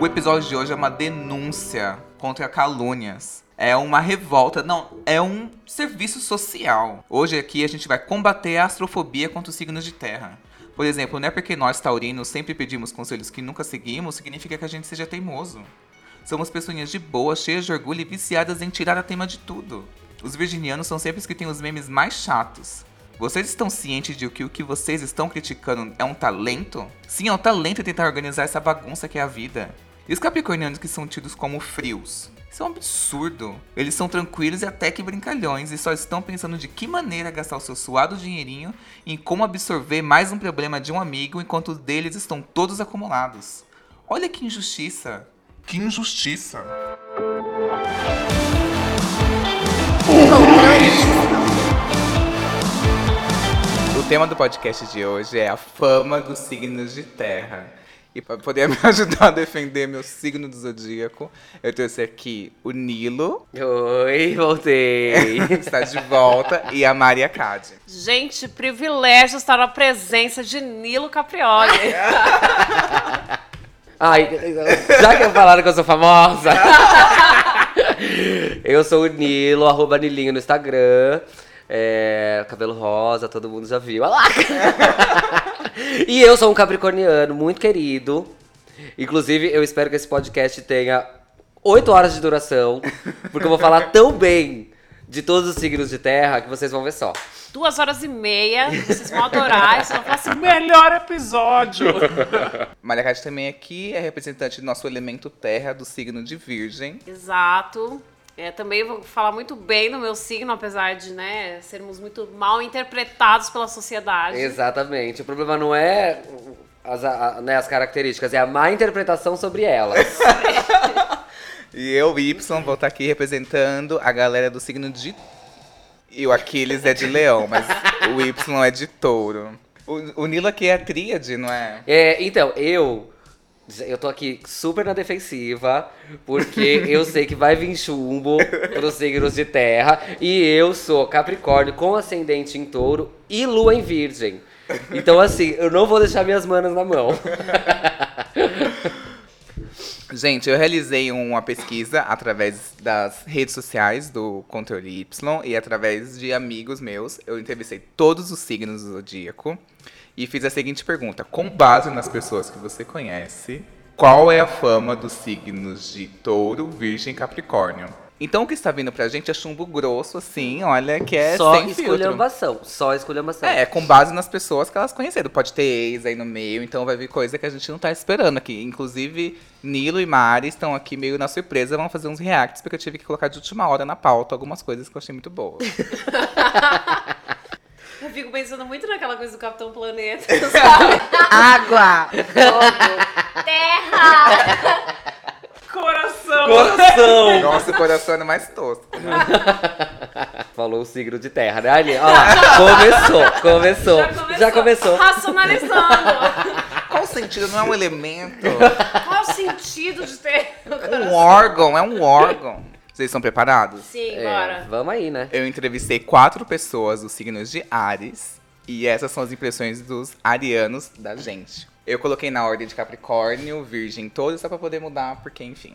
O episódio de hoje é uma denúncia contra calúnias. É uma revolta, não, é um serviço social. Hoje aqui a gente vai combater a astrofobia contra os signos de terra. Por exemplo, não é porque nós taurinos sempre pedimos conselhos que nunca seguimos, significa que a gente seja teimoso. Somos pessoinhas de boa, cheias de orgulho e viciadas em tirar a tema de tudo. Os virginianos são sempre os que têm os memes mais chatos. Vocês estão cientes de que o que vocês estão criticando é um talento? Sim, é um talento tentar organizar essa bagunça que é a vida. E os capricornianos que são tidos como frios? Isso é um absurdo. Eles são tranquilos e até que brincalhões e só estão pensando de que maneira gastar o seu suado dinheirinho em como absorver mais um problema de um amigo enquanto os deles estão todos acumulados. Olha que injustiça. Que injustiça. Tema do podcast de hoje é a fama dos signos de terra. E para poder me ajudar a defender meu signo do zodíaco, eu trouxe aqui o Nilo. Oi, voltei. está de volta. E a Maria Cade. Gente, privilégio estar na presença de Nilo Caprioli. Ai, já que falaram que eu sou famosa, eu sou o Nilo, arroba Nilinho no Instagram. É, cabelo rosa, todo mundo já viu. Olha lá! e eu sou um capricorniano muito querido. Inclusive, eu espero que esse podcast tenha 8 horas de duração, porque eu vou falar tão bem de todos os signos de terra que vocês vão ver só. Duas horas e meia, vocês vão adorar. Vocês vão falar assim, melhor episódio. Maria Cade também aqui é representante do nosso elemento terra do signo de Virgem. Exato. É, também vou falar muito bem do meu signo, apesar de né, sermos muito mal interpretados pela sociedade. Exatamente. O problema não é as, a, né, as características, é a má interpretação sobre elas. E eu, Y, vou estar aqui representando a galera do signo de. E o Aquiles é de leão, mas o Y é de touro. O, o Nilo aqui é tríade, não é? É, então, eu. Eu tô aqui super na defensiva, porque eu sei que vai vir chumbo pros signos de terra. E eu sou Capricórnio com ascendente em touro e lua em virgem. Então, assim, eu não vou deixar minhas manas na mão. Gente, eu realizei uma pesquisa através das redes sociais do Controle Y e através de amigos meus. Eu entrevistei todos os signos do zodíaco e fiz a seguinte pergunta: com base nas pessoas que você conhece, qual é a fama dos signos de Touro, Virgem e Capricórnio? Então o que está vindo pra gente é chumbo grosso, assim, olha, que é só sem esculhambação. Só esculhambação. É, com base nas pessoas que elas conheceram. Pode ter ex aí no meio, então vai vir coisa que a gente não tá esperando aqui. Inclusive, Nilo e Mari estão aqui meio na surpresa, vão fazer uns reacts, porque eu tive que colocar de última hora na pauta algumas coisas que eu achei muito boas. Eu fico pensando muito naquela coisa do Capitão Planeta, sabe? Água! Terra! Coração! Coração! Nossa, o coração é mais tosco. Falou o signo de terra, né? Ali, ó lá, começou, começou. Já começou. Racionalizando. Qual o sentido? Não é um elemento. Qual o sentido de ter Um órgão, é um órgão. Vocês estão preparados? Sim, É, bora. vamos aí, né? Eu entrevistei quatro pessoas dos signos de Ares. E essas são as impressões dos arianos da gente. Eu coloquei na ordem de Capricórnio, Virgem, todos, só pra poder mudar, porque, enfim.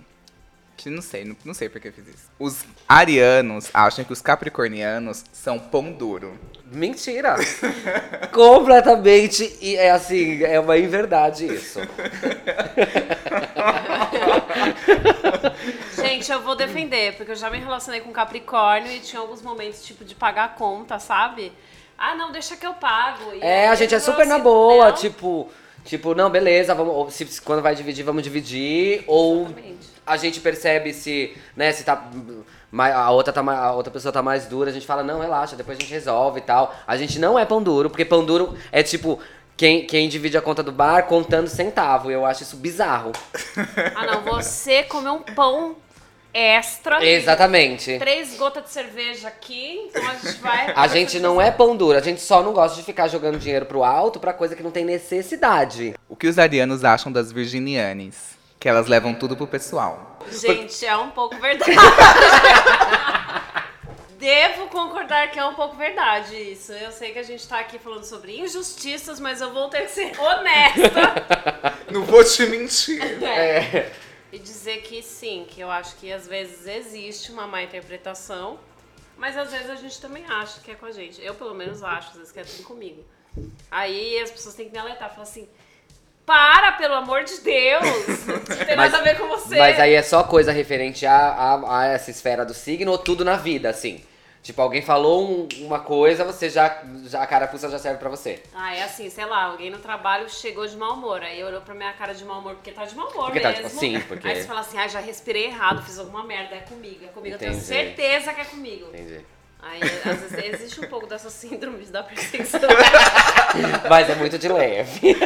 Que não sei, não, não sei por que eu fiz isso. Os arianos acham que os capricornianos são pão duro. Mentira! Completamente. E é assim, é uma inverdade isso. Gente, eu vou defender, porque eu já me relacionei com Capricórnio e tinha alguns momentos, tipo, de pagar a conta, sabe? Ah, não, deixa que eu pago. E É, a gente é super na assim, boa, não. tipo. Tipo, não, beleza, vamos, se, quando vai dividir, vamos dividir. Ou Exatamente. a gente percebe se, né, se tá. A outra, tá, a outra pessoa tá mais dura, a gente fala, não, relaxa, depois a gente resolve e tal. A gente não é pão duro, porque pão duro é tipo. Quem, quem divide a conta do bar contando centavo. Eu acho isso bizarro. Ah, não, você comeu um pão extra. Exatamente. Três gotas de cerveja aqui, então a gente vai. A gente não é pão duro, a gente só não gosta de ficar jogando dinheiro pro alto pra coisa que não tem necessidade. O que os arianos acham das virginianes? Que elas levam tudo pro pessoal. Gente, é um pouco verdade. Devo concordar que é um pouco verdade isso. Eu sei que a gente tá aqui falando sobre injustiças, mas eu vou ter que ser honesta. Não vou te mentir. É. dizer que sim, que eu acho que às vezes existe uma má interpretação, mas às vezes a gente também acha que é com a gente. Eu, pelo menos, acho, às vezes que é tudo comigo. Aí as pessoas têm que me alertar, falar assim. Para, pelo amor de Deus! Não tem Mas- nada a ver com você. Mas aí é só coisa referente a, a, a essa esfera do signo ou tudo na vida, assim? Tipo, alguém falou um- uma coisa, você já, já. A carapuça já serve pra você. Ah, é assim, sei lá, alguém no trabalho chegou de mau humor. Aí olhou pra minha cara de mau humor porque tá de mau humor Porque tá de- mesmo. sim, porque- Aí você fala assim, ah, já respirei errado, fiz alguma merda, é comigo, é comigo. Eu tenho Entendi. certeza que é comigo. Entendi. Aí, às vezes, existe um pouco dessa síndrome da perseguição. Mas é muito de leve.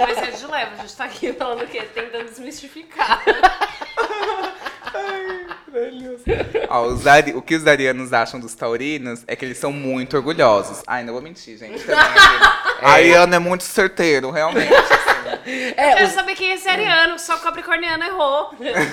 Mas é de leve, a gente tá aqui falando o quê? Tentando desmistificar. Ó, os ari- o que os arianos acham dos taurinos é que eles são muito orgulhosos. Ai, não vou mentir, gente. Também, Ariano é muito certeiro, realmente. assim. Eu É, quero os- saber quem é esse ariano, só o capricorniano errou.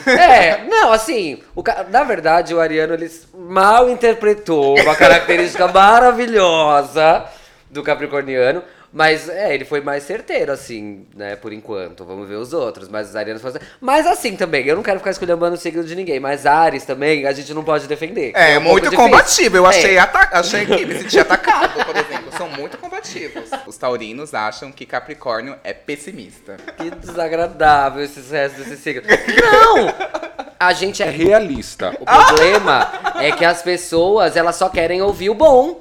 É, não, assim, o ca- na verdade o Ariano ele mal interpretou uma característica maravilhosa do Capricorniano, mas é, ele foi mais certeiro, assim, né, por enquanto. Vamos ver os outros, mas os Arianos foram. Mas assim também, eu não quero ficar escolhendo o signo de ninguém, mas Ares também a gente não pode defender. É, um pouco muito combatível. Eu achei, É. achei que me senti atacado, por exemplo. São muito combativos. Os taurinos acham que Capricórnio é pessimista. Que desagradável esses restos desse signo. Não! A gente é realista. O problema é que as pessoas, elas só querem ouvir o bom.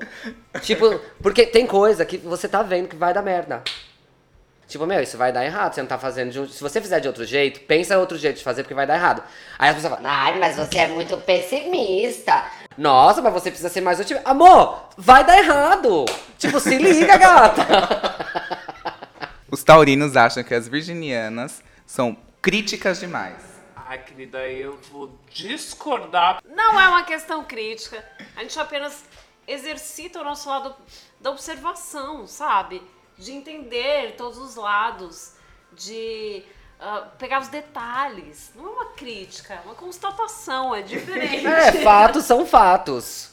Tipo, porque tem coisa que você tá vendo que vai dar merda. Tipo, meu, isso vai dar errado, você não tá fazendo de um... Se você fizer de outro jeito, pensa em outro jeito de fazer porque vai dar errado. Aí as pessoas falam, Ai, mas você é muito pessimista. nossa, mas você precisa ser mais otimista. Amor, vai dar errado. Tipo, se liga, gata. Os taurinos acham que as virginianas são críticas demais. Ai, querida, eu vou discordar. Não é uma questão crítica. A gente apenas exercita o nosso lado da observação, sabe? De entender todos os lados, de ah, pegar os detalhes. Não é uma crítica, é uma constatação, é diferente. É, fatos são fatos.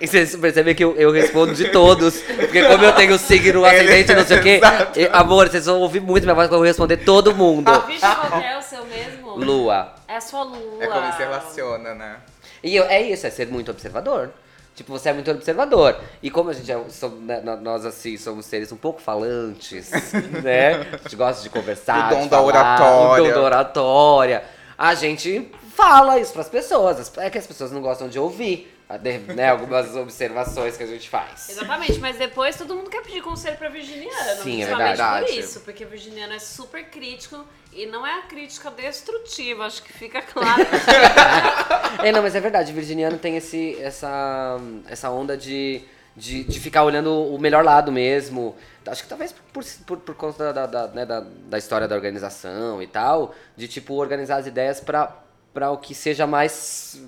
E vocês percebem que eu, eu respondo de todos. Porque como eu tenho signo, ascendente, não sei o quê. amor, vocês vão ouvir muito minha voz quando eu responder todo mundo. Vixe, qual que é o seu mesmo? Lua. É a sua lua. É como se relaciona, né? E eu- é isso, é ser muito observador. Tipo, você é muito observador. E como a gente é, som- né, nó- nós assim somos seres um pouco falantes, né? A gente gosta de conversar. O dom de da falar, oratória. O dom da oratória. A gente fala isso pras pessoas. As- É que as pessoas não gostam de ouvir, né? Algumas observações que a gente faz. Exatamente, mas depois todo mundo quer pedir conselho pra virginiana. Sim, é principalmente verdade. por isso, porque virginiano é super crítico e não é a crítica destrutiva, acho que fica claro. É, não, mas é verdade, virginiano tem esse, essa, essa onda de, de, de ficar olhando o melhor lado mesmo. Acho que talvez por, por, por conta da, da, né, da, da história da organização e tal, de tipo organizar as ideias pra, pra o que seja mais.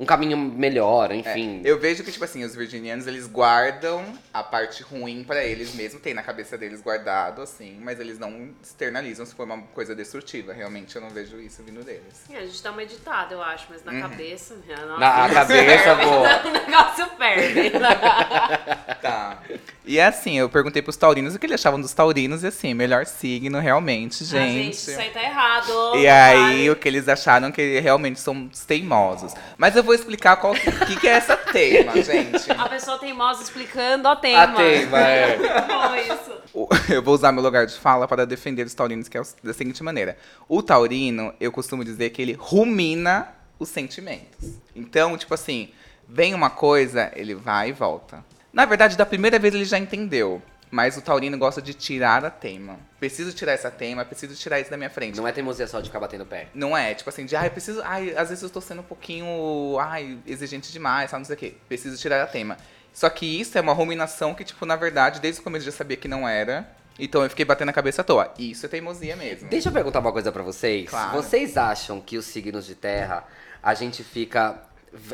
Um caminho melhor, enfim. Eu vejo que, tipo assim, os virginianos, eles guardam a parte ruim pra eles mesmo, tem na cabeça deles guardado, assim, mas eles não externalizam se for uma coisa destrutiva. Realmente, eu não vejo isso vindo deles. Sim, a gente dá uma editada, eu acho, mas na Uhum. cabeça. minha nossa, Na cabeça, boa. o negócio perde. Tá. E assim, eu perguntei pros taurinos o que eles achavam dos taurinos, e assim, melhor signo, realmente, Ah, gente, gente. isso aí tá errado. E aí, vale. o que eles acharam que realmente são os teimosos. Mas eu vou explicar qual que, que, que é essa teima, gente. A pessoa teimosa explicando a teima. A teima, é. Bom, isso. Eu vou usar meu lugar de fala para defender os taurinos, que é da seguinte maneira. O taurino, eu costumo dizer que ele rumina os sentimentos. Então, tipo assim, vem uma coisa, ele vai e volta. Na verdade, da primeira vez ele já entendeu. Mas o taurino gosta de tirar a teima. Preciso tirar essa teima, preciso tirar isso da minha frente. Não é teimosia só de ficar batendo pé. Não é, tipo assim, de, ai, preciso, ai, às vezes eu tô sendo um pouquinho, ai, exigente demais, sabe, não sei o quê. Preciso tirar a tema. Só que isso é uma ruminação que, tipo, na verdade, desde o começo eu já sabia que não era. Então eu fiquei batendo a cabeça à toa. Isso é teimosia mesmo. Deixa eu perguntar uma coisa pra vocês. Claro. Vocês acham que os signos de terra, a gente fica,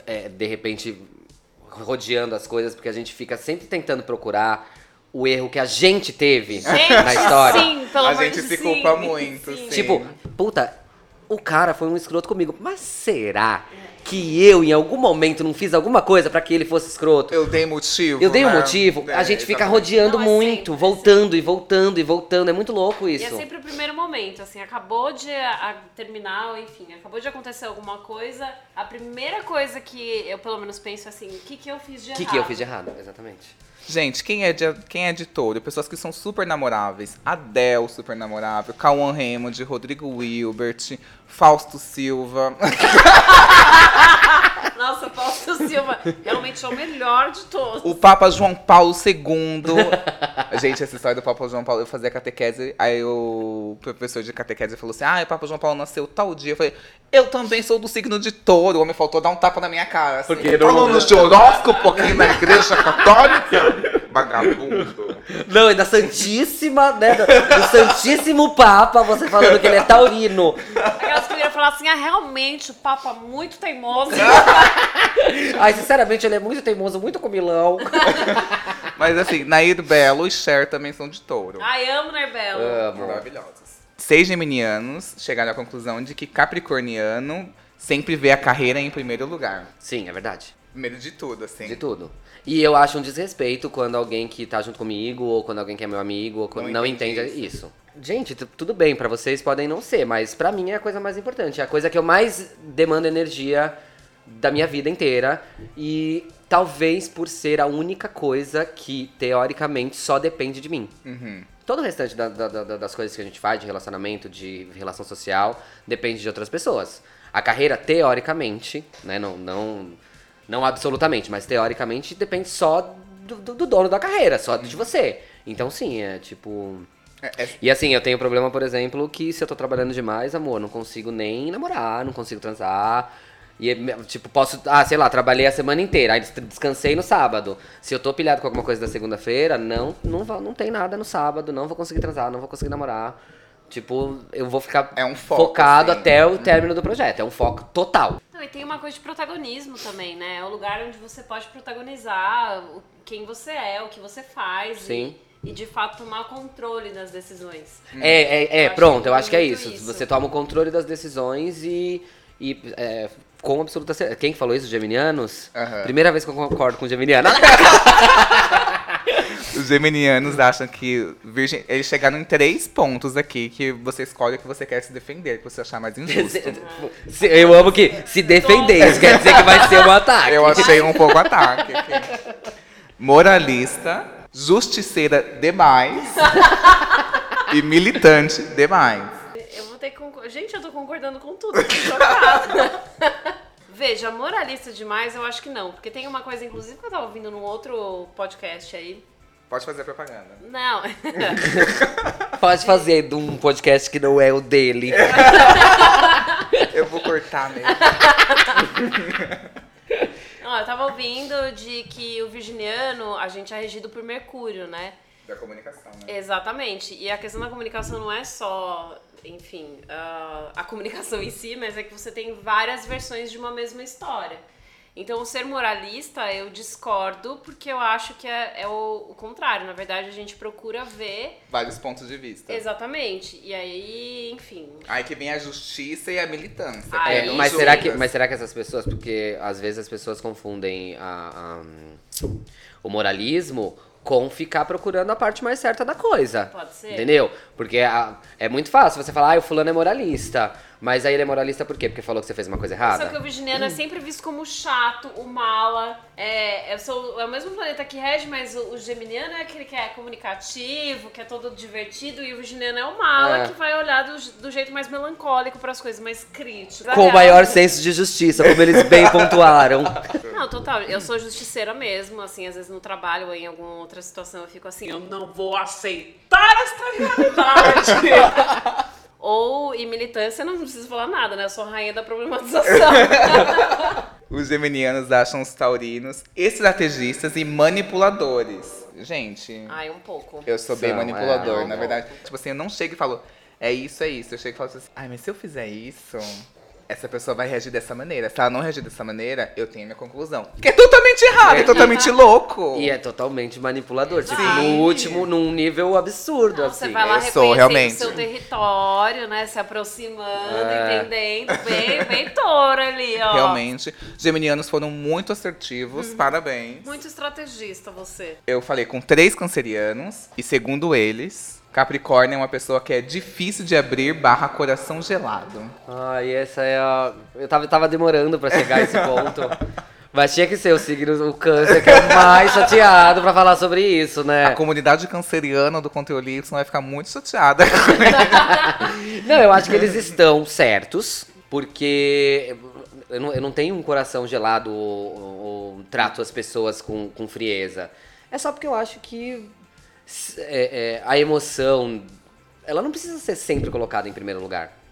é, de repente, rodeando as coisas, porque a gente fica sempre tentando procurar o erro que a gente teve Gente, na história? sim, pelo A amor gente de se sim, culpa muito, sim. Tipo, puta, o cara foi um escroto comigo, mas será que eu, em algum momento, não fiz alguma coisa pra que ele fosse escroto? Eu dei motivo. Eu dei um né? motivo, a É, gente fica exatamente. rodeando Não, é muito, sempre, é voltando e voltando e voltando. É muito louco E isso. é sempre o primeiro momento, assim, acabou de a- terminar, enfim, acabou de acontecer alguma coisa. A primeira coisa que eu pelo menos penso assim, o que, que eu fiz de O errado? que, que eu fiz de errado? Exatamente. Gente, quem é, de, quem é de touro? Pessoas que são super namoráveis. Adele, super namorável. Cauã Raymond, Rodrigo Wilbert, Fausto Silva. Nossa, Fausto Silva, realmente é o melhor de todos. O Papa João Paulo II. Gente, essa história do Papa João Paulo, eu fazia catequese, aí o professor de catequese falou assim: Ah, o Papa João Paulo nasceu tal dia. Eu falei, eu também sou do signo de touro. O homem faltou dar um tapa na minha cara. Assim, Porque não- Falando de horóscopo aqui na igreja católica. Vagabundo. Não, e da Santíssima, né? Do, do Santíssimo Papa, você falando que ele é taurino. Aquelas que eu ia falar assim, ah, realmente, o Papa muito teimoso. Ai, sinceramente, ele é muito teimoso, muito comilão. Mas assim, Nair Belo e Cher também são de touro. Ai, amo Nerbelo. Amo. Maravilhosos. Seis geminianos chegaram à conclusão de que capricorniano sempre vê a carreira em primeiro lugar. Sim, é verdade. Primeiro de tudo, assim. De tudo. E eu acho um desrespeito quando alguém que tá junto comigo, ou quando alguém que é meu amigo, ou quando Não não, entende entende isso. Gente, tu- tudo bem, pra vocês podem não ser, mas pra mim é a coisa mais importante. É a coisa que eu mais demando energia da minha vida inteira. E talvez por ser a única coisa que, teoricamente, só depende de mim. Uhum. Todo o restante da- da- da- das coisas que a gente faz, de relacionamento, de relação social, depende de outras pessoas. A carreira, teoricamente, né, não, não, não absolutamente, mas teoricamente depende só do, do- do dono da carreira, só de você. Então, sim, é tipo. É- é- E assim, eu tenho problema, por exemplo, que se eu tô trabalhando demais, amor, não consigo nem namorar, não consigo transar. E, tipo, posso. Ah, sei lá, trabalhei a semana inteira, aí des- descansei no sábado. Se eu tô pilhado com alguma coisa da segunda-feira, não, não, não tem nada no sábado, não vou conseguir transar, não vou conseguir namorar. Tipo, eu vou ficar É um foco, focado assim. até o término do projeto. É um foco total. Não, e tem uma coisa de protagonismo também, né? É o lugar onde você pode protagonizar o- quem você é, o que você faz. Sim. E, e de fato tomar controle das decisões. É, é, é Eu pronto, eu acho que é isso. isso. Você toma o controle das decisões e. e é, com absoluta certeza. Quem que falou isso? Os geminianos? Primeira vez que eu concordo com o geminiano. Os geminianos acham que virgem, eles chegaram em três pontos aqui que você escolhe o que você quer se defender, que você achar mais injusto. Se- Eu amo que se defender, isso quer dizer que vai ser um ataque. Eu achei um pouco ataque. aqui. Moralista, justiceira demais e militante demais. Eu vou ter que concordar. Gente, eu tô concordando com tudo. tô chocada. Veja, moralista demais, eu acho que não. Porque tem uma coisa, inclusive, que eu tava ouvindo num outro podcast aí. Pode fazer propaganda. Não. Pode fazer de um podcast que não é o dele. Eu vou cortar mesmo. Não, eu tava ouvindo de que o virginiano, a gente é regido por Mercúrio, né? Da comunicação, né? Exatamente. E a questão da comunicação não é só, enfim, ah, a comunicação em si, mas é que você tem várias versões de uma mesma história. Então, o ser moralista, eu discordo, porque eu acho que é, é o, o contrário. Na verdade, a gente procura ver Vários pontos de vista. exatamente. E aí, enfim. Aí que vem a justiça e a militância. Ah, É, mas, será que, mas será que essas pessoas, porque às vezes as pessoas confundem a- a- o moralismo com ficar procurando a parte mais certa da coisa. Pode ser. Entendeu? Porque a- é muito fácil você falar, ah, o fulano é moralista. Mas aí ele é moralista por quê? Porque falou que você fez uma coisa Só que errada? o virginiano é sempre visto como chato, o mala. É, eu sou, é o mesmo planeta que rege, mas o, o geminiano é aquele que é comunicativo, que é todo divertido, e o virginiano é o mala, É. que vai olhar do, do jeito mais melancólico para as coisas, mais crítico. Com o maior senso de justiça, como eles bem pontuaram. Não, total. Eu sou justiceira mesmo, assim, às vezes no trabalho ou em alguma outra situação eu fico assim. Eu não vou aceitar esta realidade. Ou em militância não preciso falar nada, né? Eu sou a rainha da problematização. Os geminianos acham os taurinos estrategistas e manipuladores. Gente, Ai, um pouco. eu sou bem São, manipulador, é. na verdade. Tipo assim, eu não chego e falo, é isso, é isso. Eu chego e falo assim, ai, mas se eu fizer isso, essa pessoa vai reagir dessa maneira. Se ela não reagir dessa maneira, eu tenho a minha conclusão. Que é totalmente errado, é, totalmente louco. E é totalmente manipulador. Tipo, no último, num nível absurdo, Não, assim. você vai lá eu sou, realmente. seu território, né? Se aproximando, É. entendendo. Bem, bem touro ali, ó. Realmente, geminianos foram muito assertivos, parabéns. Muito estrategista você. Eu falei com três cancerianos, e segundo eles, Capricórnio é uma pessoa que é difícil de abrir barra coração gelado. Ai, essa é a. Eu tava, tava demorando pra chegar a esse ponto. Mas tinha que ser o signo, o câncer, que é o mais chateado pra falar sobre isso, A né? comunidade canceriana do Conteúdo Y vai ficar muito chateada. Não, eu acho que eles estão certos, porque eu não, eu não tenho um coração gelado ou, ou trato as pessoas com, com frieza. É só porque eu acho que é, é, a emoção, ela não precisa ser sempre colocada em primeiro lugar.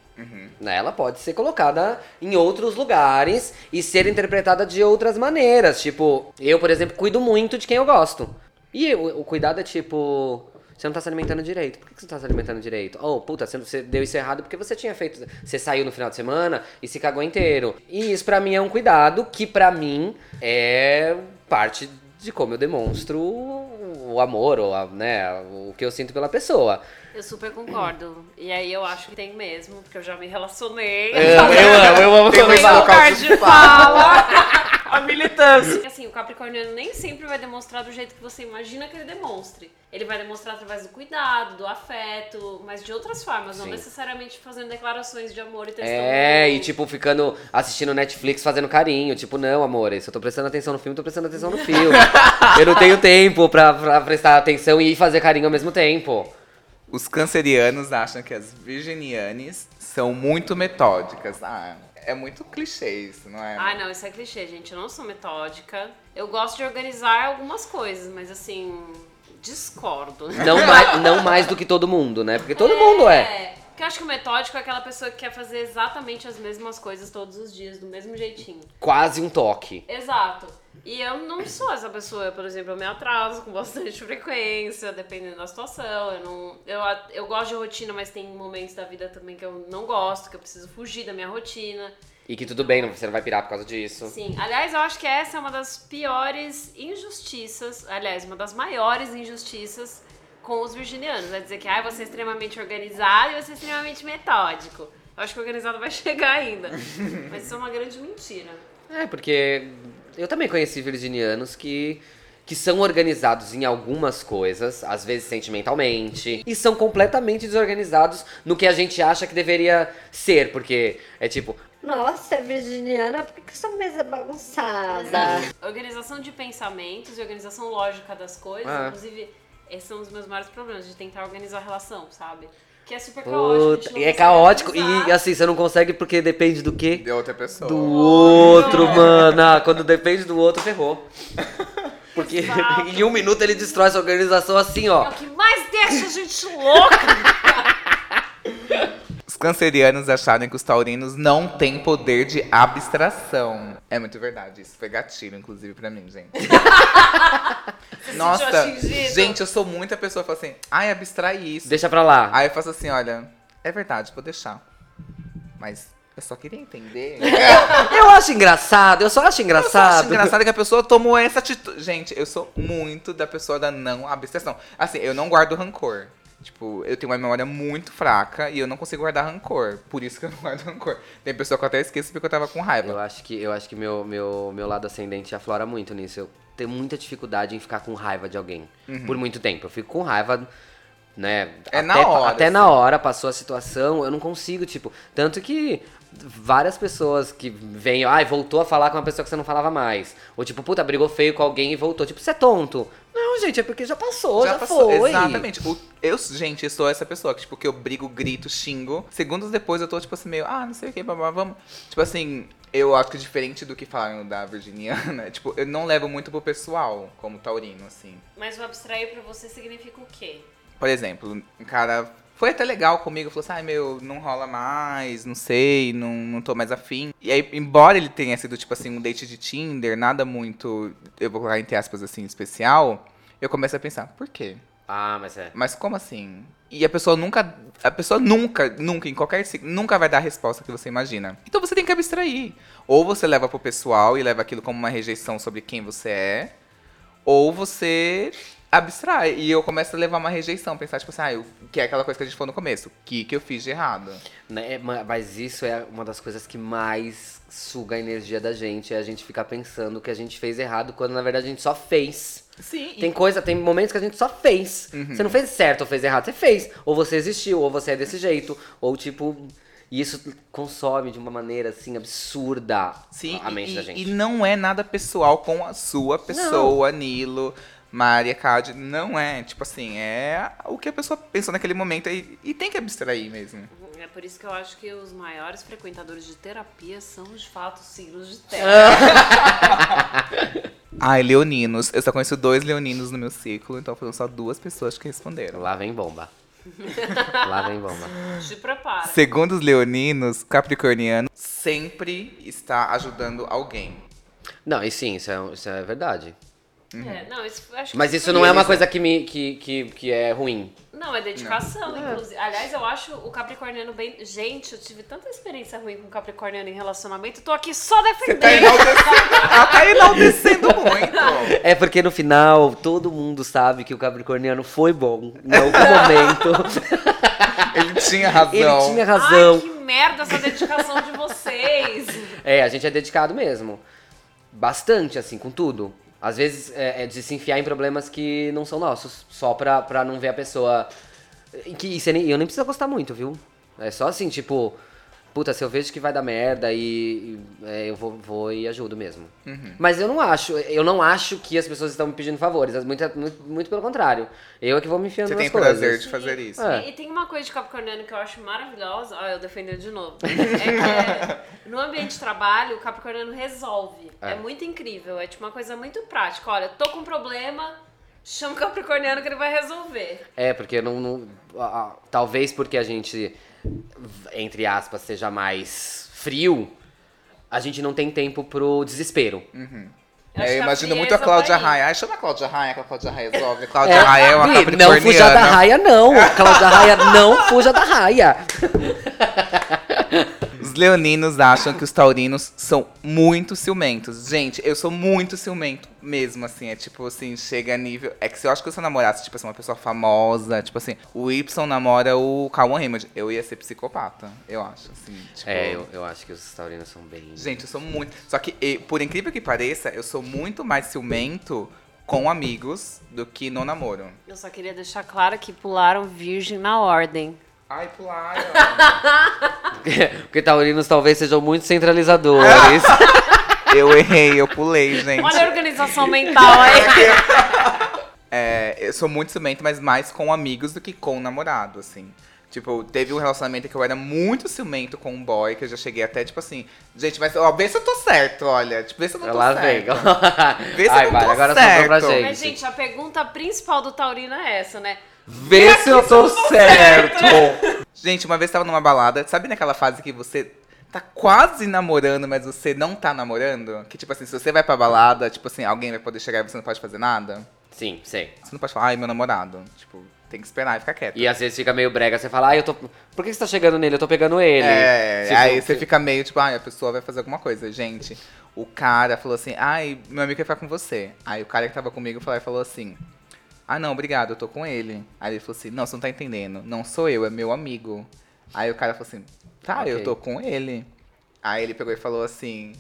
Né? Ela pode ser colocada em outros lugares e ser interpretada de outras maneiras. Tipo, eu, por exemplo, cuido muito de quem eu gosto. E o, o cuidado é tipo. Você não tá se alimentando direito. Por que você não tá se alimentando direito? Oh, puta, você, você deu isso errado porque você tinha feito. Você saiu no final de semana e se cagou inteiro. E isso pra mim é um cuidado que pra mim é parte de como eu demonstro o amor, ou a, né, o que eu sinto pela pessoa. Eu super concordo. E aí eu acho que tem mesmo, porque eu já me relacionei. Eu amo, eu amo, eu amo Tem também. um local de fala. A militância. Assim, o Capricorniano nem sempre vai demonstrar do jeito que você imagina que ele demonstre. Ele vai demonstrar através do cuidado, do afeto, mas de outras formas, não Sim. necessariamente fazendo declarações de amor e testando. É, e tipo, ficando assistindo Netflix fazendo carinho. Tipo, não, amor, se eu tô prestando atenção no filme, tô prestando atenção no filme. eu não tenho tempo pra, pra prestar atenção e fazer carinho ao mesmo tempo. Os cancerianos acham que as virginianes são muito metódicas. Ah, é muito clichê isso, não é? Ai, não, isso é clichê, gente. Eu não sou metódica. Eu gosto de organizar algumas coisas, mas assim, discordo. Não mais, não mais do que todo mundo, né? Porque todo mundo é. É, porque eu acho que o metódico é aquela pessoa que quer fazer exatamente as mesmas coisas todos os dias, do mesmo jeitinho. Quase um toque. Exato. E eu não sou essa pessoa, por exemplo, eu me atraso com bastante frequência, dependendo da situação. Eu não. Eu, eu gosto de rotina, mas tem momentos da vida também que eu não gosto, que eu preciso fugir da minha rotina. E que tudo bem, você não vai pirar por causa disso. Sim, aliás, eu acho que essa é uma das piores injustiças, aliás, uma das maiores injustiças com os virginianos. É dizer que ah, você é extremamente organizado e você é extremamente metódico. Eu acho que o organizado vai chegar ainda. Mas isso é uma grande mentira. É, porque eu também conheci virginianos que, que são organizados em algumas coisas, às vezes sentimentalmente, e são completamente desorganizados no que a gente acha que deveria ser, porque é tipo, Nossa, Virginiana, por que sua mesa é bagunçada? Organização de pensamentos e organização lógica das coisas, Ah. inclusive, esses são os meus maiores problemas, de tentar organizar a relação, sabe? Que é super caótico. puta, e é caótico, e assim, você não consegue porque depende do quê? De outra pessoa. Do outro, mano. Quando depende do outro, ferrou. Porque Exato. em um minuto ele destrói essa organização assim, É ó. o que mais deixa a gente louca. Os cancerianos acharam que os taurinos não têm poder de abstração. É muito verdade, isso foi gatilho, inclusive, pra mim, gente. Nossa, gente, eu sou muita pessoa que fala assim, ai, abstrai isso. Deixa pra lá. Aí eu faço assim, olha, é verdade, vou deixar. Mas eu só queria entender. Eu acho engraçado, eu só acho Eu só engraçado. acho engraçado que a pessoa tomou essa atitude. Gente, eu sou muito da pessoa da não abstração. Assim, eu não guardo rancor. Tipo, eu tenho uma memória muito fraca e eu não consigo guardar rancor. Por isso que eu não guardo rancor. Tem pessoa que eu até esqueço porque eu tava com Eu raiva. acho que, eu acho que meu, meu, meu lado ascendente aflora muito nisso. Eu tenho muita dificuldade em ficar com raiva de alguém por muito tempo. Eu fico com raiva, né? Uhum. É até, na hora, Até assim. na hora, passou a situação, eu não consigo, tipo. Tanto que várias pessoas que vêm, ai, voltou a falar com uma pessoa que você não falava mais. Ou tipo, puta, brigou feio com alguém e voltou. Tipo, você é tonto. Não, gente, é porque já passou, já, foi. Exatamente. O- eu, gente, eu sou essa pessoa que, tipo, que eu brigo, grito, xingo. Segundos depois eu tô, tipo assim, meio, ah, não sei o que, blá, blá, vamos. Tipo assim, eu acho que diferente do que falaram da Virginiana, tipo, eu não levo muito pro pessoal, como taurino, assim. Mas o abstrair pra você significa o quê? Por exemplo, um cara foi até legal comigo, falou assim, ai meu, não rola mais, não sei, não, não tô mais afim. E aí, embora ele tenha sido, tipo assim, um date de Tinder, nada muito, eu vou colocar entre aspas assim, especial, eu começo a pensar, por quê? Ah, mas é. Mas como assim? E a pessoa nunca. A pessoa nunca, nunca, em qualquer nunca vai dar a resposta que você imagina. Então você tem que abstrair. Ou você leva pro pessoal e leva aquilo como uma rejeição sobre quem você é. Ou você abstrai. E eu começo a levar uma rejeição, pensar, tipo assim, ah, eu, que é aquela coisa que a gente falou no começo. O que, que eu fiz de errado? Né, ma- Mas isso é uma das coisas que mais suga a energia da gente. É a gente ficar pensando que a gente fez errado, quando na verdade a gente só fez. Sim. Tem coisa, tem momentos que a gente só fez. Uhum. Você não fez certo ou fez errado, você fez. Ou você existiu, ou você é desse jeito. Ou tipo. E isso consome de uma maneira assim absurda Sim, a mente e, da gente. e não é nada pessoal com a sua pessoa, Nilo, Maria, Cade. Não é. Tipo assim, é o que a pessoa pensou naquele momento e, e tem que abstrair mesmo. É por isso que eu acho que os maiores frequentadores de terapia são, de fato, os signos de terra. Ai, leoninos. Eu só conheço dois leoninos no meu ciclo, então foram só duas pessoas que responderam. Lá vem bomba. Lá vem bomba. Te prepara. Segundo os leoninos, capricorniano sempre está ajudando alguém. Não, e sim, isso é, isso é verdade. É, não, isso, acho que Mas isso não é uma coisa que, me, que, que, que é ruim. Não, é dedicação, inclusive. Aliás, eu acho o capricorniano bem. Gente, eu tive tanta experiência ruim com o capricorniano em relacionamento, tô aqui só Tá defendendo. enaltecendo, ela tá enaltecendo muito. É porque no final todo mundo sabe que o Capricorniano foi bom em algum momento. Ele tinha razão. Ele tinha razão. Ai, que merda essa dedicação de vocês. É, a gente é dedicado mesmo. Bastante, assim, com tudo. Às vezes é, é de se enfiar em problemas que não são nossos, só pra, pra não ver a pessoa. E Que, e nem- eu nem preciso gostar muito, viu? É só assim, tipo, puta, se eu vejo que vai dar merda e, e, é, eu vou, vou e ajudo mesmo. Uhum. Mas eu não acho, eu não acho que as pessoas estão me pedindo favores. Muito, muito, muito pelo contrário. Eu é que vou me enfiando Você nas tem coisas. prazer de fazer isso. É. E, e tem uma coisa de capricorniano que eu acho maravilhosa. Ó, eu defendendo de novo. É que no ambiente de trabalho, o capricorniano resolve. É. É. muito incrível. É tipo uma coisa muito prática. Olha, tô com um problema, chama o capricorniano que ele vai resolver. É, porque não, não- a- a- talvez porque a gente, entre aspas, seja mais frio, a gente não tem tempo pro desespero. Eu acho É, eu a imagino muito a Cláudia aí. Raia. Ai, chama a Cláudia Raia, que a Cláudia Raia resolve. Cláudia Raia é uma capricorniana. não fuja da raia, não. Cláudia Raia, não fuja da raia. Os leoninos acham que os taurinos são muito ciumentos. Gente, eu sou muito ciumento mesmo, assim. É tipo assim, chega a nível. É que se eu acho que se eu namorasse, tipo assim, uma pessoa famosa, tipo assim, o Y namora o Cauan Raymond, eu ia ser psicopata, eu acho, assim. Tipo, É, eu, eu acho que os taurinos são bem... Gente, eu sou muito. Só que, por incrível que pareça, eu sou muito mais ciumento com amigos do que no namoro. Eu só queria deixar claro que pularam virgem na ordem. Ai, pularam. Porque taurinos talvez sejam muito centralizadores. eu errei, eu pulei, gente. Olha a organização mental aí. É, eu sou muito ciumento, mas mais com amigos do que com namorado, assim. Tipo, teve um relacionamento que eu era muito ciumento com um boy, que eu já cheguei até, tipo assim, gente, mas ó, vê se eu tô certo, olha. Tipo, vê se eu não tô Lá vem. certo. Vê se Ai, eu não vai, tô agora certo. pra gente. Mas, gente, a pergunta principal do Taurino é essa, né? Vê se eu tô certo. Gente, uma vez eu tava numa balada, sabe naquela fase que você tá quase namorando, mas você não tá namorando? Que, tipo assim, se você vai pra balada, tipo assim, alguém vai poder chegar e você não pode fazer nada? Sim, sei. Você não pode falar, ai, meu namorado. Tipo, tem que esperar e ficar quieto. E às vezes fica meio brega, você fala, ah, eu tô. Por que você tá chegando nele? Eu tô pegando ele. É, Tipo, aí você fica meio tipo, ai, a pessoa vai fazer alguma coisa. Gente, o cara falou assim, ai, meu amigo quer ficar com você. Aí o cara que tava comigo falou, falou assim, ah não, obrigado, eu tô com ele. Aí ele falou assim, não, você não tá entendendo. Não sou eu, é meu amigo. Aí o cara falou assim, tá, Ok. eu tô com ele. Aí ele pegou e falou assim.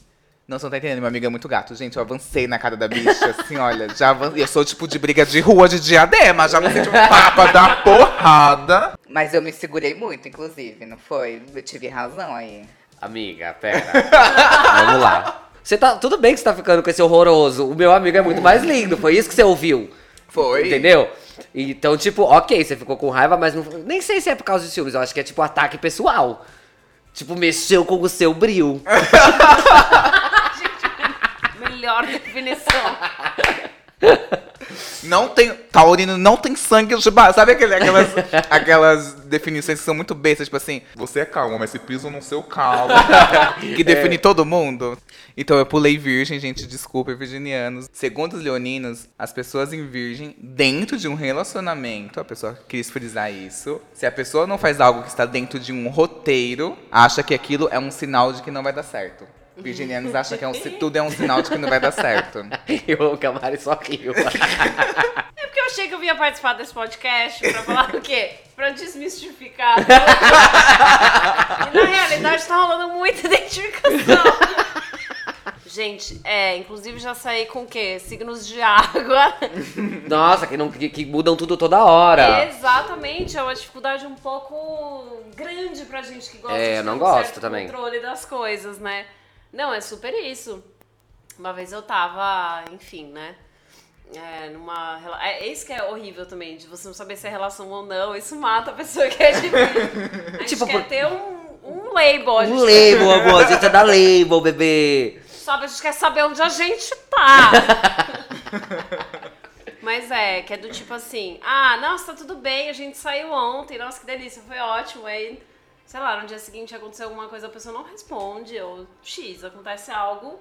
Não, você não tá entendendo, meu amigo é muito gato. Gente, eu avancei na cara da bicha, assim, olha, já avancei. Eu sou tipo de briga de rua de diadema, já avancei tipo papa da porrada. Mas eu me segurei muito, inclusive, não foi? Eu tive razão aí. Amiga, pera. Vamos lá. Você tá. Tudo bem que você tá ficando com esse horroroso. O meu amigo é muito mais lindo. Foi isso que você ouviu. Foi. Entendeu? Então, tipo, ok, você ficou com raiva, mas não. Nem sei se é por causa de ciúmes. Eu acho que é tipo ataque pessoal. Tipo, mexeu com o seu bril. Melhor definição. Não tem. Taurino não tem sangue de barro. Sabe aquele- aquelas, aquelas definições que são muito bestas, tipo assim, você é calma, mas se piso no seu calmo. que define todo mundo. Então eu pulei virgem, gente, desculpa, virginianos. Segundo os leoninos, as pessoas em virgem, dentro de um relacionamento, a pessoa quis frisar isso. Se a pessoa não faz algo que está dentro de um roteiro, acha que aquilo é um sinal de que não vai dar certo. Virginianos acham que é um, tudo é um sinal de que não vai dar certo. E o Camari só riu. É porque eu achei que eu ia participar desse podcast pra falar o quê? Pra desmistificar. e na realidade tá rolando muita identificação. Gente, é, inclusive já saí com o quê? Signos de água. Nossa, que, não, que, que mudam tudo toda hora. Exatamente, é uma dificuldade um pouco grande pra gente que gosta É, de eu não um gosto certo também. controle das coisas, né? Não, é super isso. Uma vez eu tava, enfim, né? É, numa rela- é, isso que é horrível também, de você não saber se é relação ou não. Isso mata a pessoa que é de A gente Tipo, quer por- ter um, um label. A gente Um label, amor. A gente é da label, bebê. Sabe, a gente quer saber onde a gente tá. Mas é, que é do tipo assim, ah, nossa, tá tudo bem, a gente saiu ontem, nossa, que delícia, foi ótimo. Aí, sei lá, no dia seguinte aconteceu alguma coisa, a pessoa não responde, ou X, acontece algo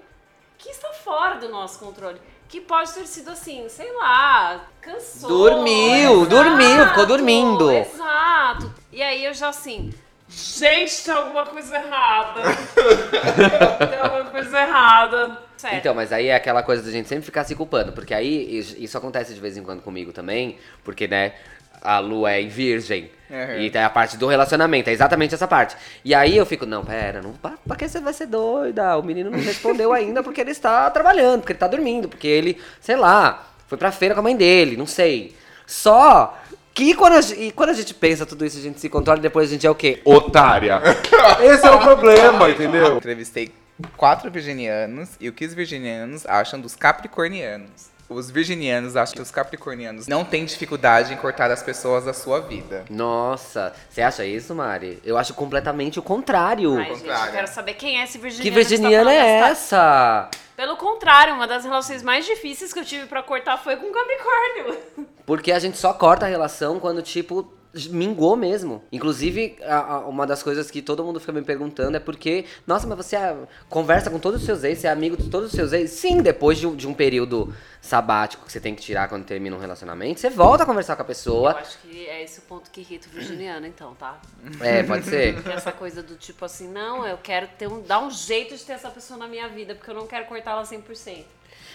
que está fora do nosso controle. Que pode ter sido assim, sei lá, cansou. Dormiu, dormiu, ficou dormindo. Exato. E aí eu já assim, Gente, tem alguma coisa errada. tem alguma coisa errada. certo. Então, mas aí é aquela coisa da gente sempre ficar se culpando, porque aí is- isso acontece de vez em quando comigo também, porque, né, a lua é em virgem. Uhum. E tem a parte do relacionamento, é exatamente essa parte. E aí eu fico, não, pera, não, pra, pra que você vai ser doida? O menino não respondeu ainda porque ele está trabalhando, porque ele tá dormindo, porque ele, sei lá, foi pra feira com a mãe dele, não sei. Só que quando a, gente, e quando a gente pensa tudo isso, a gente se controla e depois a gente é o quê? Otária. Esse é o problema, entendeu? Entrevistei quatro virginianos e o que os virginianos acham dos capricornianos. Os virginianos acham que os capricornianos não têm dificuldade em cortar as pessoas da sua vida. Nossa, você acha isso, Mari? Eu acho completamente o contrário. Ai, gente, eu quero saber quem é esse virginiano. que que está virginiana falando é dessa- essa? Pelo contrário, uma das relações mais difíceis que eu tive pra cortar foi com Capricórnio. Porque a gente só corta a relação quando, tipo, mingou mesmo. Inclusive, a- a- uma das coisas que todo mundo fica me perguntando é porque, nossa, mas você ah, conversa com todos os seus ex, você é amigo de todos os seus ex? Sim, depois de um, de um período sabático que você tem que tirar quando termina um relacionamento, você volta a conversar com a Eu pessoa. acho que é esse o ponto que irrita o virginiano, então, tá? É, pode ser. Porque essa coisa do tipo assim, não, eu quero ter um, dar um jeito de ter essa pessoa na minha vida, porque eu não quero cortá-la 100%.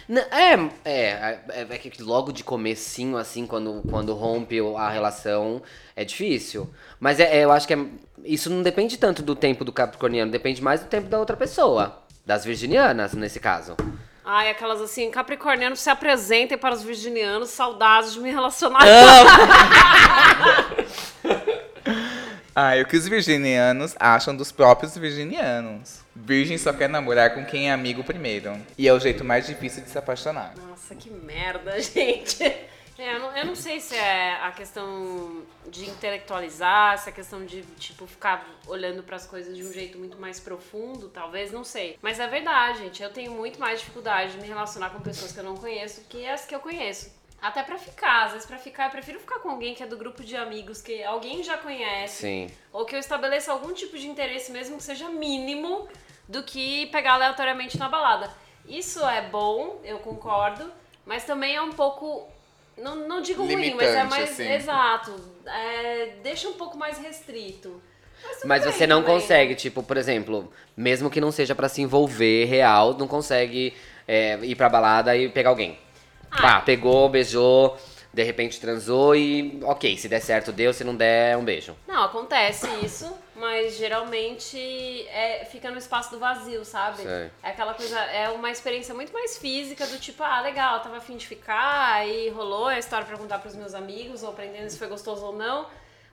É, é, é, é que logo de comecinho, assim, quando, quando rompe a relação, é difícil. Mas é, é, eu acho que é- isso não depende tanto do tempo do capricorniano, depende mais do tempo da outra pessoa. Das virginianas, nesse caso. Ai, aquelas assim, capricornianos se apresentem para os virginianos, saudades de me relacionar. Ah, o que os virginianos acham dos próprios virginianos. Virgem só quer namorar com quem é amigo primeiro. E é o jeito mais difícil de se apaixonar. Nossa, que merda, gente. É, eu, não, eu não sei se é a questão de intelectualizar, se é a questão de, tipo, ficar olhando pras coisas de um jeito muito mais profundo, talvez, não sei. Mas é verdade, gente. Eu tenho muito mais dificuldade de me relacionar com pessoas que eu não conheço que as que eu conheço. Até pra ficar, às vezes pra ficar, eu prefiro ficar com alguém que é do grupo de amigos que alguém já conhece. Sim. Ou que eu estabeleça algum tipo de interesse, mesmo que seja mínimo, do que pegar aleatoriamente na balada. Isso é bom, eu concordo, mas também é um pouco. Não, não digo ruim, mas é mais. assim. Exato. É, deixa um pouco mais restrito. Mas, Mas bem você não também. consegue, tipo, por exemplo, mesmo que não seja pra se envolver real, não consegue é, ir pra balada e pegar alguém. Ah. Pegou, beijou, de repente transou e ok, se der certo deu, se não der, um beijo. Não, acontece isso, mas geralmente é, fica no espaço do vazio, sabe? Sei. É aquela coisa, é uma experiência muito mais física do tipo, ah, legal, tava afim de ficar, aí rolou a história pra contar pros meus amigos, ou aprendendo se foi gostoso ou não.